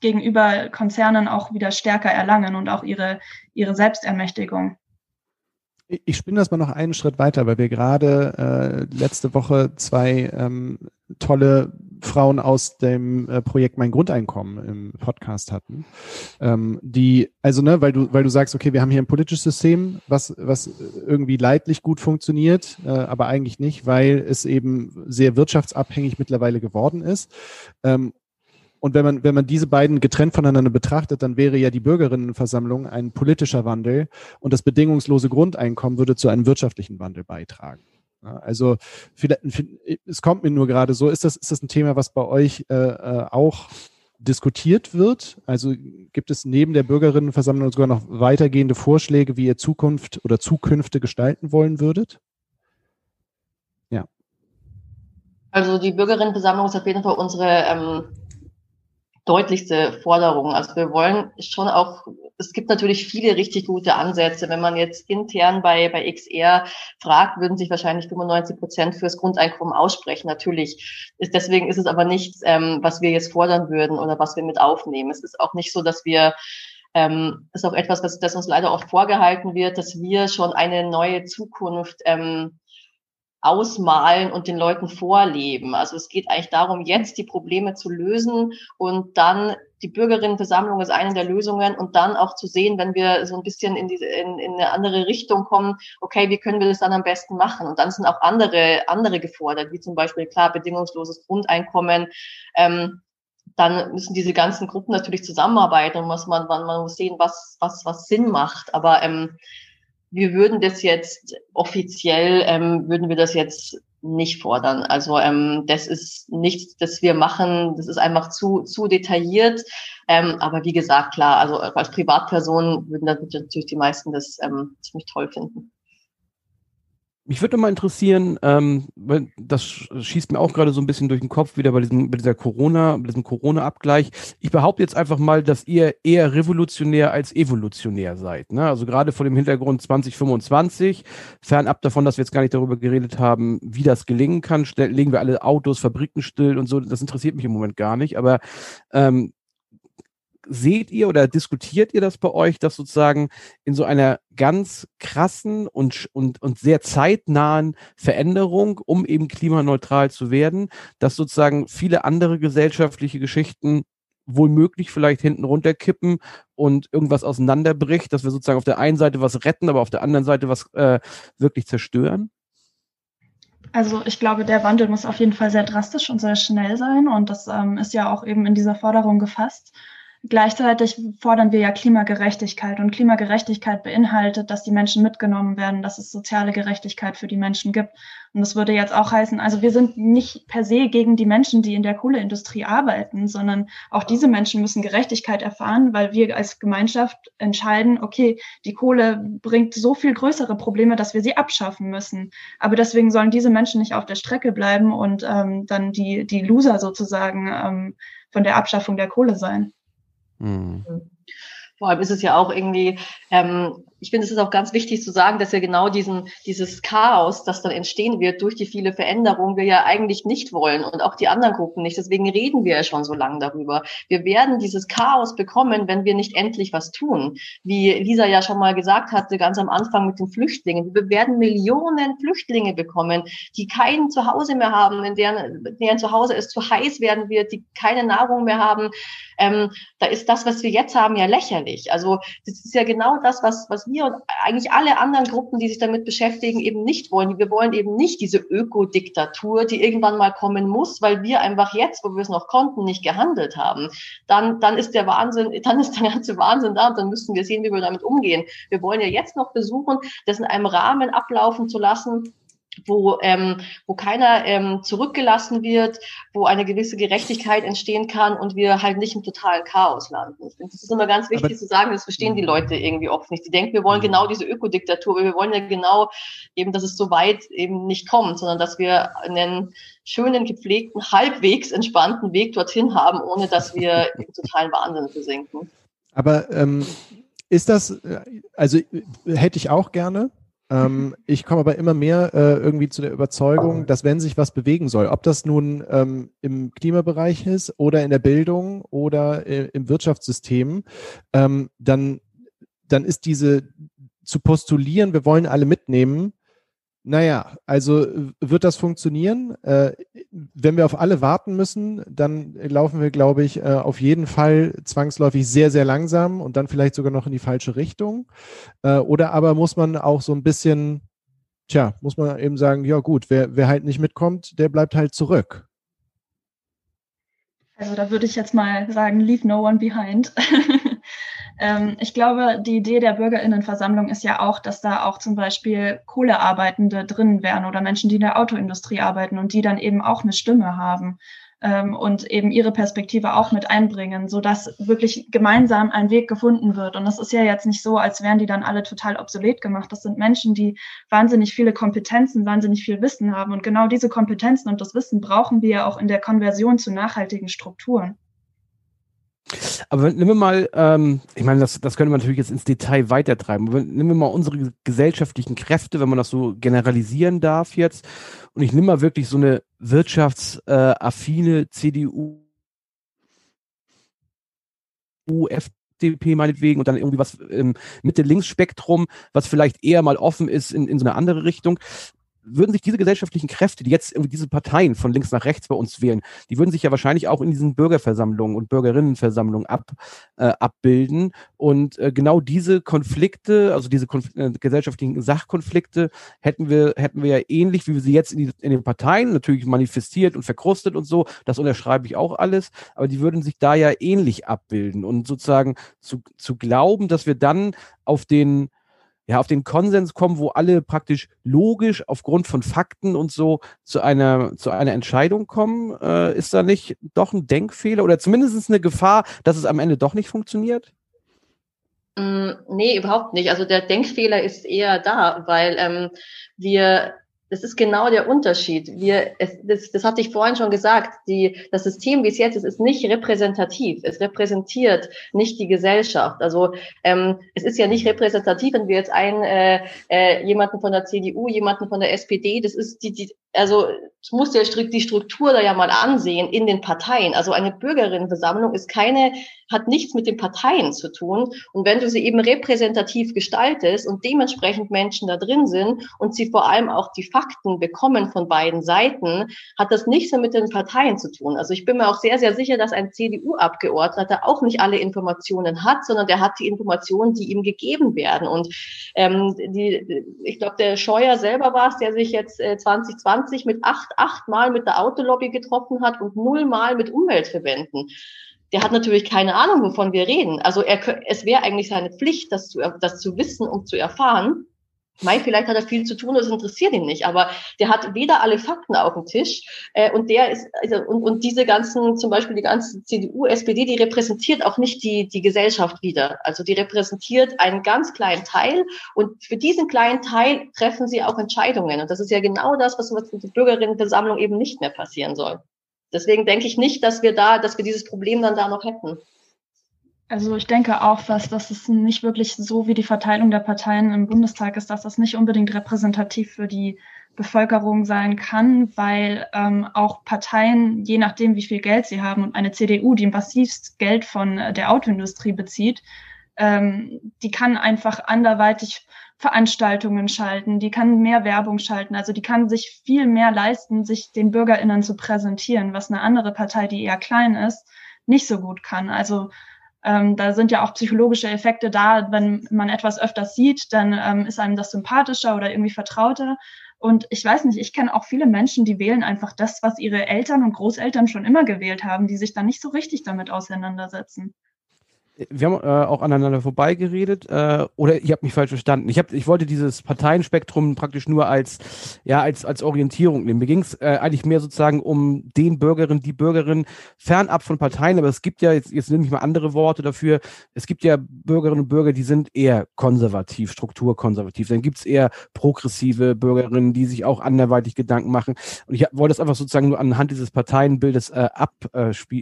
gegenüber Konzernen auch wieder stärker erlangen und auch ihre, ihre Selbstermächtigung. Ich spinne das mal noch einen Schritt weiter, weil wir gerade äh, letzte Woche zwei ähm, tolle Frauen aus dem äh, Projekt Mein Grundeinkommen im Podcast hatten. Ähm, die, also ne, weil du, weil du sagst, okay, wir haben hier ein politisches System, was, was irgendwie leidlich gut funktioniert, äh, aber eigentlich nicht, weil es eben sehr wirtschaftsabhängig mittlerweile geworden ist. Ähm, und wenn man, wenn man diese beiden getrennt voneinander betrachtet, dann wäre ja die Bürgerinnenversammlung ein politischer Wandel und das bedingungslose Grundeinkommen würde zu einem wirtschaftlichen Wandel beitragen. Also es kommt mir nur gerade so, ist das, ist das ein Thema, was bei euch äh, äh, auch diskutiert wird? Also gibt es neben der Bürgerinnenversammlung sogar noch weitergehende Vorschläge, wie ihr Zukunft oder Zukünfte gestalten wollen würdet? Ja. Also die Bürgerinnenversammlung ist auf jeden Fall unsere ähm, deutlichste Forderung. Also wir wollen schon auch, es gibt natürlich viele richtig gute Ansätze. Wenn man jetzt intern bei, bei XR fragt, würden sich wahrscheinlich 95 Prozent fürs Grundeinkommen aussprechen. Natürlich. Ist, deswegen ist es aber nichts, ähm, was wir jetzt fordern würden oder was wir mit aufnehmen. Es ist auch nicht so, dass wir ähm, ist auch etwas, was, das uns leider oft vorgehalten wird, dass wir schon eine neue Zukunft ähm, ausmalen und den Leuten vorleben. Also es geht eigentlich darum, jetzt die Probleme zu lösen und dann die Bürgerinnenversammlung ist eine der Lösungen und dann auch zu sehen, wenn wir so ein bisschen in, diese, in, in eine andere Richtung kommen, okay, wie können wir das dann am besten machen? Und dann sind auch andere, andere gefordert, wie zum Beispiel, klar, bedingungsloses Grundeinkommen, ähm, dann müssen diese ganzen Gruppen natürlich zusammenarbeiten und muss man, man muss sehen, was, was, was Sinn macht. Aber ähm, wir würden das jetzt offiziell, ähm, würden wir das jetzt nicht fordern. Also ähm, das ist nichts, das wir machen, das ist einfach zu, zu detailliert. Ähm, aber wie gesagt, klar, also als Privatperson würden natürlich die meisten das ähm, ziemlich toll finden. Mich würde mal interessieren, ähm, weil das schießt mir auch gerade so ein bisschen durch den Kopf wieder bei diesem, bei dieser Corona, bei diesem Corona-Abgleich. Ich behaupte jetzt einfach mal, dass ihr eher revolutionär als evolutionär seid. Ne? Also gerade vor dem Hintergrund 2025, fernab davon, dass wir jetzt gar nicht darüber geredet haben, wie das gelingen kann, legen wir alle Autos, Fabriken still und so. Das interessiert mich im Moment gar nicht. Aber ähm, seht ihr oder diskutiert ihr das bei euch, dass sozusagen in so einer ganz krassen und, und, und sehr zeitnahen Veränderung, um eben klimaneutral zu werden, dass sozusagen viele andere gesellschaftliche Geschichten wohlmöglich vielleicht hinten runterkippen und irgendwas auseinanderbricht, dass wir sozusagen auf der einen Seite was retten, aber auf der anderen Seite was äh, wirklich zerstören? Also ich glaube, der Wandel muss auf jeden Fall sehr drastisch und sehr schnell sein und das ähm, ist ja auch eben in dieser Forderung gefasst. Gleichzeitig fordern wir ja Klimagerechtigkeit und Klimagerechtigkeit beinhaltet, dass die Menschen mitgenommen werden, dass es soziale Gerechtigkeit für die Menschen gibt. Und das würde jetzt auch heißen, also wir sind nicht per se gegen die Menschen, die in der Kohleindustrie arbeiten, sondern auch diese Menschen müssen Gerechtigkeit erfahren, weil wir als Gemeinschaft entscheiden, okay, die Kohle bringt so viel größere Probleme, dass wir sie abschaffen müssen. Aber deswegen sollen diese Menschen nicht auf der Strecke bleiben und ähm, dann die, die Loser sozusagen ähm, von der Abschaffung der Kohle sein. Mhm. Vor allem ist es ja auch irgendwie, ähm, ich finde, es ist auch ganz wichtig zu sagen, dass wir genau diesen, dieses Chaos, das dann entstehen wird durch die viele Veränderungen, wir ja eigentlich nicht wollen und auch die anderen Gruppen nicht. Deswegen reden wir ja schon so lange darüber. Wir werden dieses Chaos bekommen, wenn wir nicht endlich was tun. Wie Lisa ja schon mal gesagt hatte, ganz am Anfang mit den Flüchtlingen. Wir werden Millionen Flüchtlinge bekommen, die kein Zuhause mehr haben, in deren, deren Zuhause es zu heiß werden wird, die keine Nahrung mehr haben. Ähm, da ist das, was wir jetzt haben, ja lächerlich. Also das ist ja genau das, was, was wir wir und eigentlich alle anderen Gruppen, die sich damit beschäftigen, eben nicht wollen. Wir wollen eben nicht diese Ökodiktatur, die irgendwann mal kommen muss, weil wir einfach jetzt, wo wir es noch konnten, nicht gehandelt haben. Dann, dann ist der Wahnsinn, dann ist der ganze Wahnsinn da und dann müssen wir sehen, wie wir damit umgehen. Wir wollen ja jetzt noch versuchen, das in einem Rahmen ablaufen zu lassen, wo, ähm, wo keiner ähm, zurückgelassen wird, wo eine gewisse Gerechtigkeit entstehen kann und wir halt nicht im totalen Chaos landen. Ich finde, das ist immer ganz wichtig Aber zu sagen, das verstehen die Leute irgendwie oft nicht. Die denken, wir wollen genau diese Ökodiktatur, wir wollen ja genau eben, dass es so weit eben nicht kommt, sondern dass wir einen schönen, gepflegten, halbwegs entspannten Weg dorthin haben, ohne dass wir im totalen Wahnsinn versinken. Aber ähm, ist das, äh, also hätte ich auch gerne, ähm, ich komme aber immer mehr äh, irgendwie zu der Überzeugung, dass wenn sich was bewegen soll, ob das nun ähm, im Klimabereich ist oder in der Bildung oder äh, im Wirtschaftssystem, ähm, dann, dann ist diese zu postulieren, wir wollen alle mitnehmen, naja, also wird das funktionieren? Äh, wenn wir auf alle warten müssen, dann laufen wir, glaube ich, äh, auf jeden Fall zwangsläufig sehr, sehr langsam und dann vielleicht sogar noch in die falsche Richtung. Äh, oder aber muss man auch so ein bisschen, tja, muss man eben sagen, ja gut, wer, wer halt nicht mitkommt, der bleibt halt zurück. Also da würde ich jetzt mal sagen, leave no one behind. Ähm, ich glaube, die Idee der Bürgerinnenversammlung ist ja auch, dass da auch zum Beispiel Kohlearbeitende drin wären oder Menschen, die in der Autoindustrie arbeiten und die dann eben auch eine Stimme haben ähm, und eben ihre Perspektive auch mit einbringen, so dass wirklich gemeinsam ein Weg gefunden wird. Und das ist ja jetzt nicht so, als wären die dann alle total obsolet gemacht. Das sind Menschen, die wahnsinnig viele Kompetenzen, wahnsinnig viel Wissen haben. Und genau diese Kompetenzen und das Wissen brauchen wir ja auch in der Konversion zu nachhaltigen Strukturen. Aber nehmen wir mal, ähm, ich meine, das, das könnte man natürlich jetzt ins Detail weitertreiben. Nehmen wir mal unsere gesellschaftlichen Kräfte, wenn man das so generalisieren darf jetzt. Und ich nehme mal wirklich so eine wirtschaftsaffine CDU, FDP meinetwegen und dann irgendwie was im Mitte-Links-Spektrum, was vielleicht eher mal offen ist in, in so eine andere Richtung würden sich diese gesellschaftlichen Kräfte, die jetzt irgendwie diese Parteien von links nach rechts bei uns wählen, die würden sich ja wahrscheinlich auch in diesen Bürgerversammlungen und Bürgerinnenversammlungen ab, äh, abbilden. Und äh, genau diese Konflikte, also diese Konf äh, gesellschaftlichen Sachkonflikte, hätten wir, hätten wir ja ähnlich, wie wir sie jetzt in, die, in den Parteien natürlich manifestiert und verkrustet und so. Das unterschreibe ich auch alles. Aber die würden sich da ja ähnlich abbilden. Und sozusagen zu, zu glauben, dass wir dann auf den ja, auf den Konsens kommen, wo alle praktisch logisch aufgrund von Fakten und so zu einer, zu einer Entscheidung kommen, äh, ist da nicht doch ein Denkfehler oder zumindest eine Gefahr, dass es am Ende doch nicht funktioniert? Mm, nee, überhaupt nicht. Also der Denkfehler ist eher da, weil ähm, wir das ist genau der Unterschied. Wir, es, das, das hatte ich vorhin schon gesagt. Die, das System, wie es jetzt ist, ist nicht repräsentativ. Es repräsentiert nicht die Gesellschaft. Also ähm, es ist ja nicht repräsentativ, wenn wir jetzt einen äh, äh, jemanden von der CDU, jemanden von der SPD, das ist die, die also du musst ja die Struktur da ja mal ansehen in den Parteien. Also eine Bürgerinnenversammlung ist keine, hat nichts mit den Parteien zu tun. Und wenn du sie eben repräsentativ gestaltest und dementsprechend Menschen da drin sind und sie vor allem auch die Fakten bekommen von beiden Seiten, hat das nichts mehr mit den Parteien zu tun. Also ich bin mir auch sehr, sehr sicher, dass ein CDU-Abgeordneter auch nicht alle Informationen hat, sondern der hat die Informationen, die ihm gegeben werden. Und ähm, die, ich glaube, der Scheuer selber war es, der sich jetzt äh, 2020 20 mit acht, acht Mal mit der Autolobby getroffen hat und null Mal mit Umweltverbänden. Der hat natürlich keine Ahnung, wovon wir reden. Also er, es wäre eigentlich seine Pflicht, das zu, das zu wissen und zu erfahren. Mai, vielleicht hat er viel zu tun, das interessiert ihn nicht, aber der hat weder alle Fakten auf dem Tisch äh, und der ist also und, und diese ganzen, zum Beispiel die ganze CDU, SPD, die repräsentiert auch nicht die die Gesellschaft wieder. Also die repräsentiert einen ganz kleinen Teil und für diesen kleinen Teil treffen sie auch Entscheidungen und das ist ja genau das, was mit der Bürgerinnenversammlung eben nicht mehr passieren soll. Deswegen denke ich nicht, dass wir da, dass wir dieses Problem dann da noch hätten. Also ich denke auch, dass das ist nicht wirklich so wie die Verteilung der Parteien im Bundestag ist, dass das nicht unbedingt repräsentativ für die Bevölkerung sein kann, weil ähm, auch Parteien, je nachdem, wie viel Geld sie haben, und eine CDU, die massivst Geld von äh, der Autoindustrie bezieht, ähm, die kann einfach anderweitig Veranstaltungen schalten, die kann mehr Werbung schalten, also die kann sich viel mehr leisten, sich den BürgerInnen zu präsentieren, was eine andere Partei, die eher klein ist, nicht so gut kann. Also ähm, da sind ja auch psychologische Effekte da. Wenn man etwas öfters sieht, dann ähm, ist einem das sympathischer oder irgendwie vertrauter. Und ich weiß nicht, ich kenne auch viele Menschen, die wählen einfach das, was ihre Eltern und Großeltern schon immer gewählt haben, die sich dann nicht so richtig damit auseinandersetzen wir haben äh, auch aneinander vorbeigeredet äh, oder ihr habt mich falsch verstanden. Ich, hab, ich wollte dieses Parteienspektrum praktisch nur als, ja, als, als Orientierung nehmen. Mir ging es äh, eigentlich mehr sozusagen um den Bürgerinnen, die Bürgerinnen fernab von Parteien, aber es gibt ja, jetzt, jetzt nehme ich mal andere Worte dafür, es gibt ja Bürgerinnen und Bürger, die sind eher konservativ, strukturkonservativ. Dann gibt es eher progressive Bürgerinnen, die sich auch anderweitig Gedanken machen. Und ich wollte das einfach sozusagen nur anhand dieses Parteienbildes äh,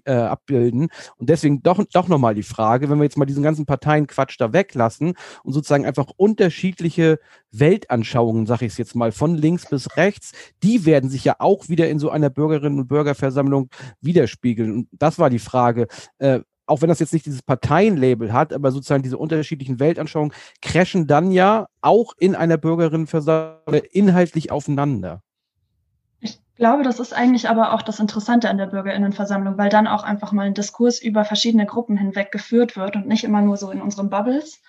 äh, abbilden. Und deswegen doch, doch nochmal die Frage, Frage, wenn wir jetzt mal diesen ganzen Parteienquatsch da weglassen und sozusagen einfach unterschiedliche Weltanschauungen, sage ich es jetzt mal, von links bis rechts, die werden sich ja auch wieder in so einer Bürgerinnen- und Bürgerversammlung widerspiegeln. Und das war die Frage. Äh, auch wenn das jetzt nicht dieses Parteienlabel hat, aber sozusagen diese unterschiedlichen Weltanschauungen crashen dann ja auch in einer Bürgerinnenversammlung inhaltlich aufeinander. Glaube, das ist eigentlich aber auch das Interessante an der Bürgerinnenversammlung, weil dann auch einfach mal ein Diskurs über verschiedene Gruppen hinweg geführt wird und nicht immer nur so in unseren Bubbles.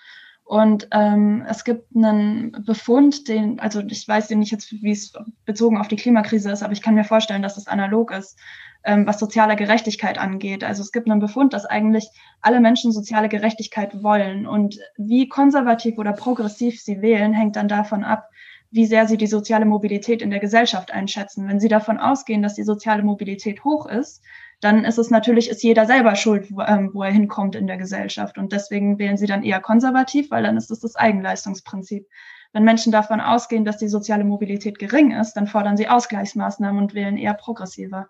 Und ähm, es gibt einen Befund, den, also ich weiß nicht jetzt, wie es bezogen auf die Klimakrise ist, aber ich kann mir vorstellen, dass es analog ist ähm, was soziale Gerechtigkeit angeht. Also es gibt einen Befund, dass eigentlich alle Menschen soziale Gerechtigkeit wollen. Und wie konservativ oder progressiv sie wählen, hängt dann davon ab, wie sehr sie die soziale Mobilität in der Gesellschaft einschätzen. Wenn sie davon ausgehen, dass die soziale Mobilität hoch ist, dann ist es natürlich, ist jeder selber schuld, wo, ähm, wo er hinkommt in der Gesellschaft. Und deswegen wählen sie dann eher konservativ, weil dann ist es das Eigenleistungsprinzip. Wenn Menschen davon ausgehen, dass die soziale Mobilität gering ist, dann fordern sie Ausgleichsmaßnahmen und wählen eher progressiver.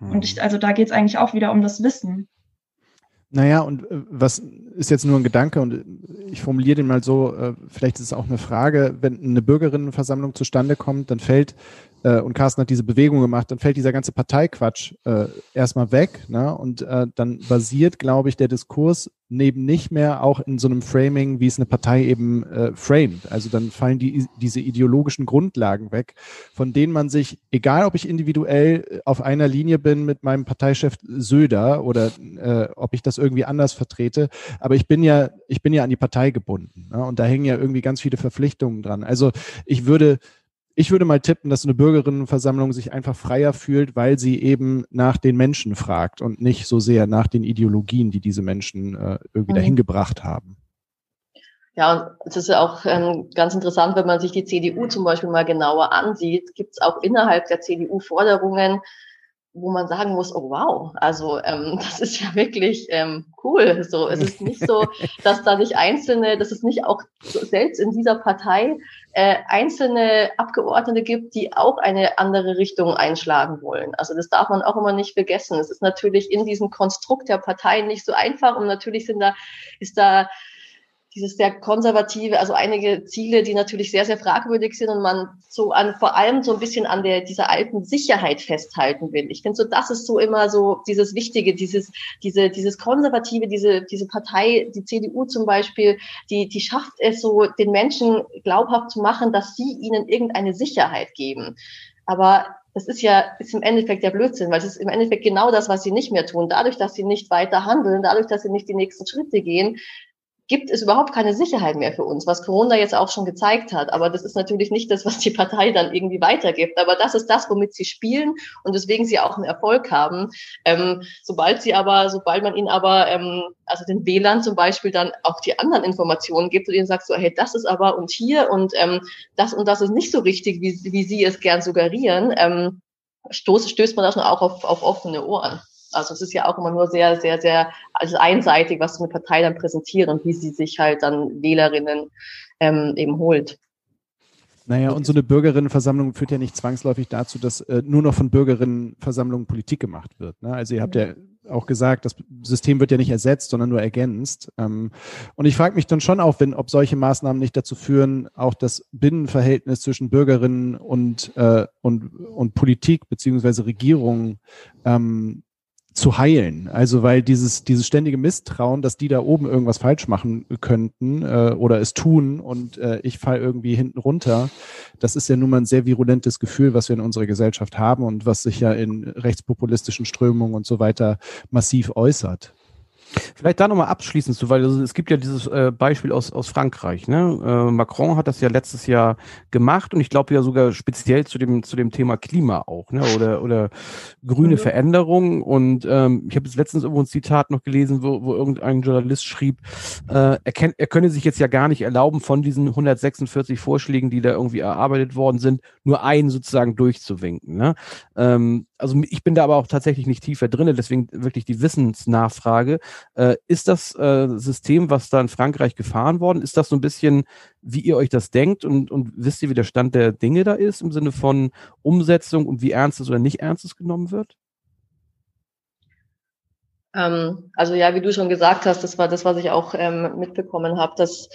Und ich, also da geht es eigentlich auch wieder um das Wissen. Naja, und äh, was ist jetzt nur ein Gedanke und ich formuliere den mal so, äh, vielleicht ist es auch eine Frage, wenn eine Bürgerinnenversammlung zustande kommt, dann fällt äh, und Carsten hat diese Bewegung gemacht, dann fällt dieser ganze Parteiquatsch äh, erstmal weg. Ne? Und äh, dann basiert, glaube ich, der Diskurs neben nicht mehr auch in so einem Framing, wie es eine Partei eben äh, framed. Also dann fallen die, diese ideologischen Grundlagen weg, von denen man sich, egal ob ich individuell auf einer Linie bin mit meinem Parteichef Söder oder äh, ob ich das irgendwie anders vertrete, aber ich bin ja, ich bin ja an die Partei gebunden. Ne? Und da hängen ja irgendwie ganz viele Verpflichtungen dran. Also ich würde ich würde mal tippen, dass eine Bürgerinnenversammlung sich einfach freier fühlt, weil sie eben nach den Menschen fragt und nicht so sehr nach den Ideologien, die diese Menschen äh, irgendwie mhm. dahin gebracht haben. Ja, und es ist ja auch ähm, ganz interessant, wenn man sich die CDU zum Beispiel mal genauer ansieht, gibt es auch innerhalb der CDU Forderungen, wo man sagen muss, oh wow, also ähm, das ist ja wirklich ähm, cool. So, es ist nicht so, dass da nicht einzelne, dass es nicht auch selbst in dieser Partei äh, einzelne Abgeordnete gibt, die auch eine andere Richtung einschlagen wollen. Also das darf man auch immer nicht vergessen. Es ist natürlich in diesem Konstrukt der Partei nicht so einfach und natürlich sind da ist da dieses sehr konservative, also einige Ziele, die natürlich sehr, sehr fragwürdig sind und man so an, vor allem so ein bisschen an der, dieser alten Sicherheit festhalten will. Ich finde so, das ist so immer so dieses Wichtige, dieses, diese, dieses Konservative, diese, diese Partei, die CDU zum Beispiel, die, die schafft es so, den Menschen glaubhaft zu machen, dass sie ihnen irgendeine Sicherheit geben. Aber das ist ja ist im Endeffekt der Blödsinn, weil es ist im Endeffekt genau das, was sie nicht mehr tun. Dadurch, dass sie nicht weiter handeln, dadurch, dass sie nicht die nächsten Schritte gehen, gibt es überhaupt keine Sicherheit mehr für uns, was Corona jetzt auch schon gezeigt hat. Aber das ist natürlich nicht das, was die Partei dann irgendwie weitergibt. Aber das ist das, womit sie spielen und deswegen sie auch einen Erfolg haben. Ähm, sobald sie aber, sobald man ihnen aber, ähm, also den Wählern zum Beispiel dann auch die anderen Informationen gibt und ihnen sagt so, hey, das ist aber und hier und ähm, das und das ist nicht so richtig, wie, wie sie es gern suggerieren, ähm, stoß, stößt man das schon auch auf, auf offene Ohren. Also es ist ja auch immer nur sehr, sehr, sehr also einseitig, was eine Partei dann präsentiert und wie sie sich halt dann Wählerinnen ähm, eben holt. Naja, und so eine Bürgerinnenversammlung führt ja nicht zwangsläufig dazu, dass äh, nur noch von Bürgerinnenversammlungen Politik gemacht wird. Ne? Also ihr habt ja auch gesagt, das System wird ja nicht ersetzt, sondern nur ergänzt. Ähm, und ich frage mich dann schon auch, wenn, ob solche Maßnahmen nicht dazu führen, auch das Binnenverhältnis zwischen Bürgerinnen und, äh, und, und Politik beziehungsweise Regierung ähm, zu heilen. Also weil dieses, dieses ständige Misstrauen, dass die da oben irgendwas falsch machen könnten äh, oder es tun und äh, ich fall irgendwie hinten runter, das ist ja nun mal ein sehr virulentes Gefühl, was wir in unserer Gesellschaft haben und was sich ja in rechtspopulistischen Strömungen und so weiter massiv äußert. Vielleicht da nochmal abschließend zu, weil es gibt ja dieses äh, Beispiel aus, aus Frankreich. Ne? Äh, Macron hat das ja letztes Jahr gemacht und ich glaube ja sogar speziell zu dem, zu dem Thema Klima auch, ne? oder, oder grüne mhm. Veränderung. Und ähm, ich habe jetzt letztens irgendwo ein Zitat noch gelesen, wo, wo irgendein Journalist schrieb, äh, er, kennt, er könne sich jetzt ja gar nicht erlauben, von diesen 146 Vorschlägen, die da irgendwie erarbeitet worden sind, nur einen sozusagen durchzuwinken. Ne? Ähm, also ich bin da aber auch tatsächlich nicht tiefer drin, deswegen wirklich die Wissensnachfrage. Äh, ist das äh, System, was da in Frankreich gefahren worden, ist das so ein bisschen, wie ihr euch das denkt und, und wisst ihr, wie der Stand der Dinge da ist im Sinne von Umsetzung und wie ernst es oder nicht ernst es genommen wird? Ähm, also ja, wie du schon gesagt hast, das war das, was ich auch ähm, mitbekommen habe, dass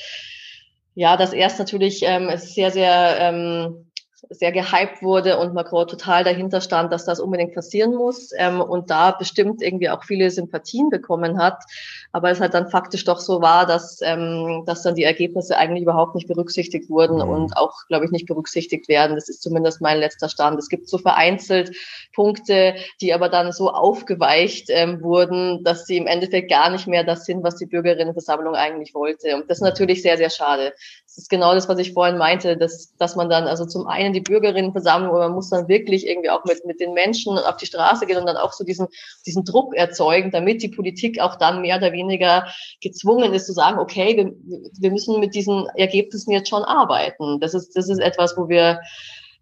ja, das erst natürlich ähm, sehr, sehr ähm, sehr gehypt wurde und Macron total dahinter stand, dass das unbedingt passieren muss ähm, und da bestimmt irgendwie auch viele Sympathien bekommen hat. Aber es halt dann faktisch doch so war, dass, ähm, dass dann die Ergebnisse eigentlich überhaupt nicht berücksichtigt wurden mhm. und auch, glaube ich, nicht berücksichtigt werden. Das ist zumindest mein letzter Stand. Es gibt so vereinzelt Punkte, die aber dann so aufgeweicht ähm, wurden, dass sie im Endeffekt gar nicht mehr das sind, was die Bürgerinnenversammlung eigentlich wollte. Und das ist natürlich sehr, sehr schade. Das ist genau das, was ich vorhin meinte, dass, dass man dann also zum einen die Bürgerinnenversammlung, aber man muss dann wirklich irgendwie auch mit, mit den Menschen auf die Straße gehen und dann auch so diesen, diesen Druck erzeugen, damit die Politik auch dann mehr oder weniger gezwungen ist zu sagen, okay, wir, wir müssen mit diesen Ergebnissen jetzt schon arbeiten. Das ist, das ist etwas, wo wir,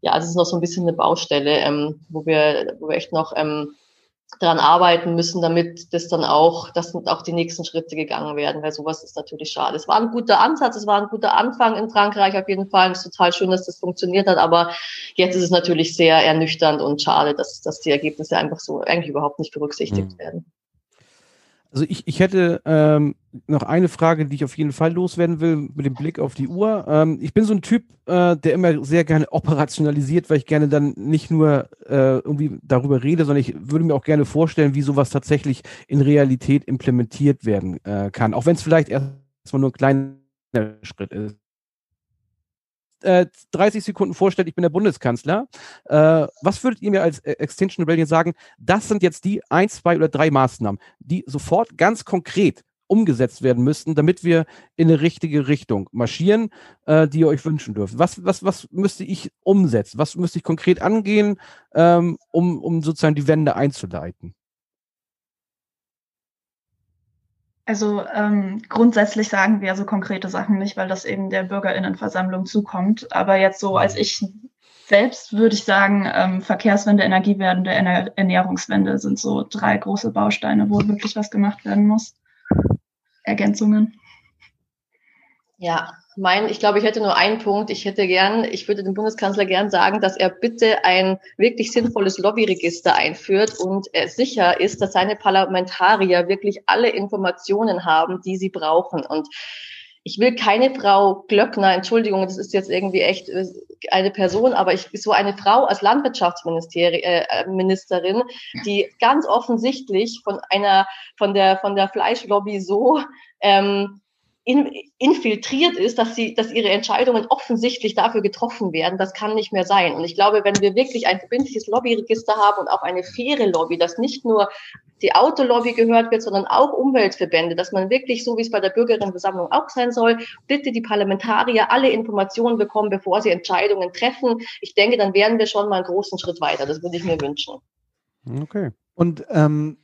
ja, das ist noch so ein bisschen eine Baustelle, ähm, wo wir, wo wir echt noch ähm, daran arbeiten müssen, damit das dann auch, dass auch die nächsten Schritte gegangen werden, weil sowas ist natürlich schade. Es war ein guter Ansatz, es war ein guter Anfang in Frankreich auf jeden Fall. Es ist total schön, dass das funktioniert hat, aber jetzt ist es natürlich sehr ernüchternd und schade, dass, dass die Ergebnisse einfach so eigentlich überhaupt nicht berücksichtigt mhm. werden. Also ich, ich hätte ähm, noch eine Frage, die ich auf jeden Fall loswerden will, mit dem Blick auf die Uhr. Ähm, ich bin so ein Typ, äh, der immer sehr gerne operationalisiert, weil ich gerne dann nicht nur äh, irgendwie darüber rede, sondern ich würde mir auch gerne vorstellen, wie sowas tatsächlich in Realität implementiert werden äh, kann. Auch wenn es vielleicht erstmal nur ein kleiner Schritt ist äh, 30 Sekunden vorstellt, ich bin der Bundeskanzler, äh, was würdet ihr mir als äh, Extinction Rebellion sagen? Das sind jetzt die ein, zwei oder drei Maßnahmen, die sofort ganz konkret umgesetzt werden müssten, damit wir in eine richtige Richtung marschieren, äh, die ihr euch wünschen dürft. Was, was, was müsste ich umsetzen? Was müsste ich konkret angehen, ähm, um, um sozusagen die Wende einzuleiten? Also ähm, grundsätzlich sagen wir so konkrete Sachen nicht, weil das eben der Bürgerinnenversammlung zukommt. Aber jetzt so als ich selbst würde ich sagen, ähm, Verkehrswende, Energiewende, Ernährungswende sind so drei große Bausteine, wo wirklich was gemacht werden muss. Ergänzungen. Ja, mein, ich glaube, ich hätte nur einen Punkt. Ich hätte gern, ich würde dem Bundeskanzler gern sagen, dass er bitte ein wirklich sinnvolles Lobbyregister einführt und er sicher ist, dass seine Parlamentarier wirklich alle Informationen haben, die sie brauchen. Und ich will keine Frau Glöckner, Entschuldigung, das ist jetzt irgendwie echt äh, eine Person, aber ich so eine Frau als Landwirtschaftsministerin, äh, Ministerin, die ganz offensichtlich von einer von der von der Fleischlobby so ähm, in, infiltriert ist, dass sie, dass ihre Entscheidungen offensichtlich dafür getroffen werden, das kann nicht mehr sein. Und ich glaube, wenn wir wirklich ein verbindliches Lobbyregister haben und auch eine faire Lobby, dass nicht nur die Autolobby gehört wird, sondern auch Umweltverbände, dass man wirklich, so wie es bei der Bürgerinnenversammlung auch sein soll, bitte die Parlamentarier alle Informationen bekommen, bevor sie Entscheidungen treffen. Ich denke, dann wären wir schon mal einen großen Schritt weiter. Das würde ich mir wünschen. Okay. Und ähm,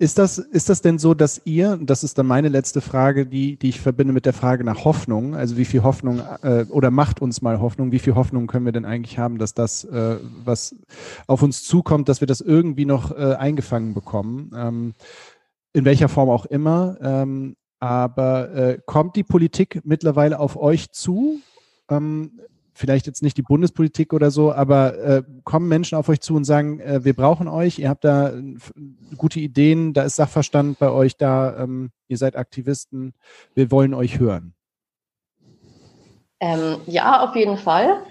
ist das, ist das denn so, dass ihr, das ist dann meine letzte Frage, die, die ich verbinde mit der Frage nach Hoffnung, also wie viel Hoffnung äh, oder macht uns mal Hoffnung, wie viel Hoffnung können wir denn eigentlich haben, dass das, äh, was auf uns zukommt, dass wir das irgendwie noch äh, eingefangen bekommen, ähm, in welcher Form auch immer. Ähm, aber äh, kommt die Politik mittlerweile auf euch zu? Ähm, vielleicht jetzt nicht die Bundespolitik oder so, aber äh, kommen Menschen auf euch zu und sagen, äh, wir brauchen euch, ihr habt da gute Ideen, da ist Sachverstand bei euch da, ähm, ihr seid Aktivisten, wir wollen euch hören? Ähm, ja, auf jeden Fall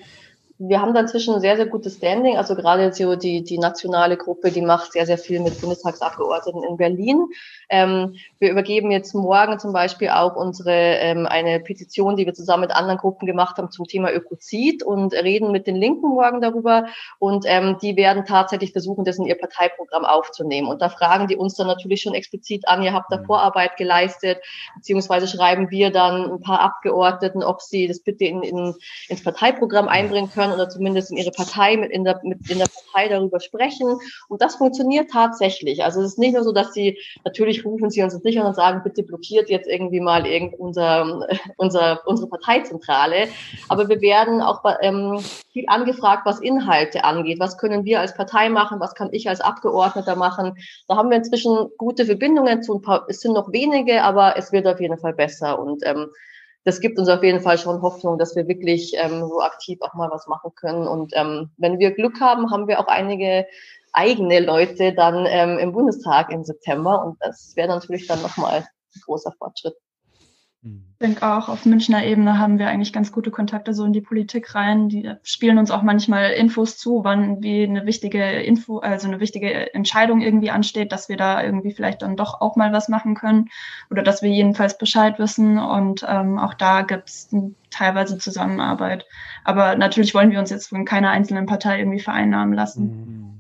wir haben da inzwischen ein sehr, sehr gutes Standing. Also gerade die, die nationale Gruppe, die macht sehr, sehr viel mit Bundestagsabgeordneten in Berlin. Ähm, wir übergeben jetzt morgen zum Beispiel auch unsere ähm, eine Petition, die wir zusammen mit anderen Gruppen gemacht haben zum Thema Ökozid und reden mit den Linken morgen darüber. Und ähm, die werden tatsächlich versuchen, das in ihr Parteiprogramm aufzunehmen. Und da fragen die uns dann natürlich schon explizit an, ihr habt da mhm. Vorarbeit geleistet, beziehungsweise schreiben wir dann ein paar Abgeordneten, ob sie das bitte in, in, ins Parteiprogramm einbringen können oder zumindest in ihre Partei mit in der, mit in der Partei darüber sprechen. Und das funktioniert tatsächlich. Also es ist nicht nur so, dass sie, natürlich rufen sie uns nicht an und sagen, bitte blockiert jetzt irgendwie mal irgend unser, unser, unsere Parteizentrale. Aber wir werden auch ähm, viel angefragt, was Inhalte angeht. Was können wir als Partei machen? Was kann ich als Abgeordneter machen? Da haben wir inzwischen gute Verbindungen zu ein paar, es sind noch wenige, aber es wird auf jeden Fall besser. Und ähm, das gibt uns auf jeden Fall schon Hoffnung, dass wir wirklich ähm, so aktiv auch mal was machen können. Und ähm, wenn wir Glück haben, haben wir auch einige eigene Leute dann ähm, im Bundestag im September. Und das wäre natürlich dann nochmal ein großer Fortschritt. Ich denke auch, auf Münchner Ebene haben wir eigentlich ganz gute Kontakte so in die Politik rein. Die spielen uns auch manchmal Infos zu, wann wie eine wichtige Info, also eine wichtige Entscheidung irgendwie ansteht, dass wir da irgendwie vielleicht dann doch auch mal was machen können oder dass wir jedenfalls Bescheid wissen. Und ähm, auch da gibt es teilweise Zusammenarbeit. Aber natürlich wollen wir uns jetzt von keiner einzelnen Partei irgendwie vereinnahmen lassen. Mhm.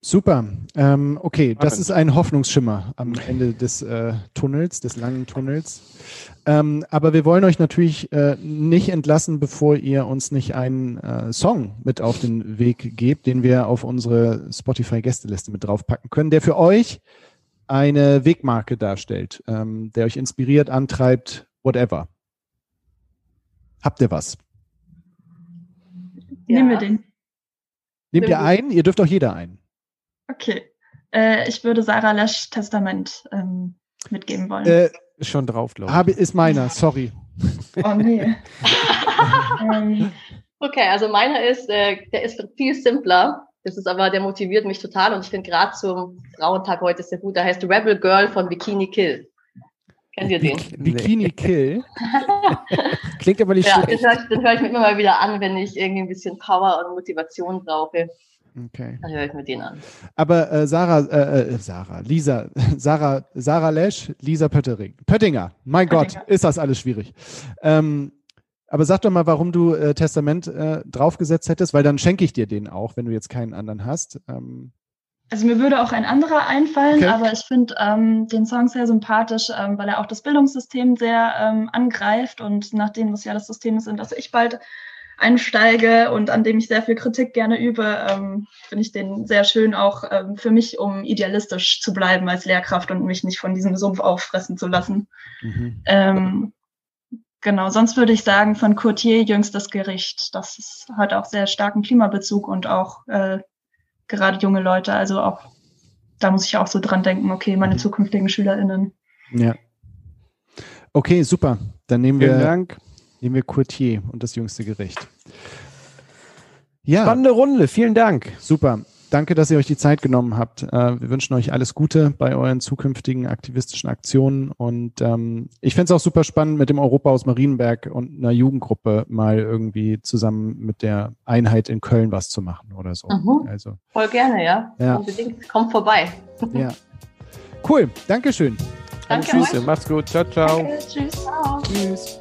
Super. Ähm, okay, das ist ein Hoffnungsschimmer am Ende des äh, Tunnels, des langen Tunnels. Ähm, aber wir wollen euch natürlich äh, nicht entlassen, bevor ihr uns nicht einen äh, Song mit auf den Weg gebt, den wir auf unsere Spotify-Gästeliste mit draufpacken können, der für euch eine Wegmarke darstellt, ähm, der euch inspiriert, antreibt, whatever. Habt ihr was? Ja. Nehmen wir den. Nehmt ihr einen? Ihr dürft auch jeder einen. Okay. Äh, ich würde Sarah Lesch Testament ähm, mitgeben wollen. Äh, ist schon drauf, glaube ich. Habe, ist meiner, sorry. Oh nee. ähm, okay, also meiner ist, äh, der ist viel simpler. Das ist aber, der motiviert mich total und ich finde gerade zum Frauentag heute sehr gut. Der heißt Rebel Girl von Bikini Kill. Kennt ihr den? Bikini Kill? Klingt aber nicht ja, schlecht. Den höre ich, hör ich mir immer mal wieder an, wenn ich irgendwie ein bisschen Power und Motivation brauche. Okay. Dann höre ich mir den an. Aber äh, Sarah, äh, äh, Sarah, Lisa, Sarah, Sarah Lesch, Lisa Pöttering. Pöttinger, mein Pöttinger. Gott, ist das alles schwierig. Ähm, aber sag doch mal, warum du äh, Testament äh, draufgesetzt hättest, weil dann schenke ich dir den auch, wenn du jetzt keinen anderen hast. Ähm, also mir würde auch ein anderer einfallen, okay. aber ich finde ähm, den Song sehr sympathisch, ähm, weil er auch das Bildungssystem sehr ähm, angreift und nachdem das ja das System ist, in das ich bald einsteige und an dem ich sehr viel Kritik gerne übe, ähm, finde ich den sehr schön auch ähm, für mich, um idealistisch zu bleiben als Lehrkraft und mich nicht von diesem Sumpf auffressen zu lassen. Mhm. Ähm, genau, sonst würde ich sagen von Courtier Jüngstes Gericht. Das ist, hat auch sehr starken Klimabezug und auch äh, gerade junge Leute. Also auch da muss ich auch so dran denken, okay, meine mhm. zukünftigen SchülerInnen. Ja. Okay, super. Dann nehmen Vielen wir. Dank. Nehmen wir Courtier und das jüngste Gericht. Ja. Spannende Runde, vielen Dank. Super. Danke, dass ihr euch die Zeit genommen habt. Äh, wir wünschen euch alles Gute bei euren zukünftigen aktivistischen Aktionen. Und ähm, ich fände es auch super spannend, mit dem Europa aus Marienberg und einer Jugendgruppe mal irgendwie zusammen mit der Einheit in Köln was zu machen oder so. Mhm. Also, Voll gerne, ja. ja. Unbedingt. Kommt vorbei. Ja. Cool. Dankeschön. Danke. Tschüss. Macht's gut. Ciao, ciao. Danke. Tschüss. Ciao. Tschüss.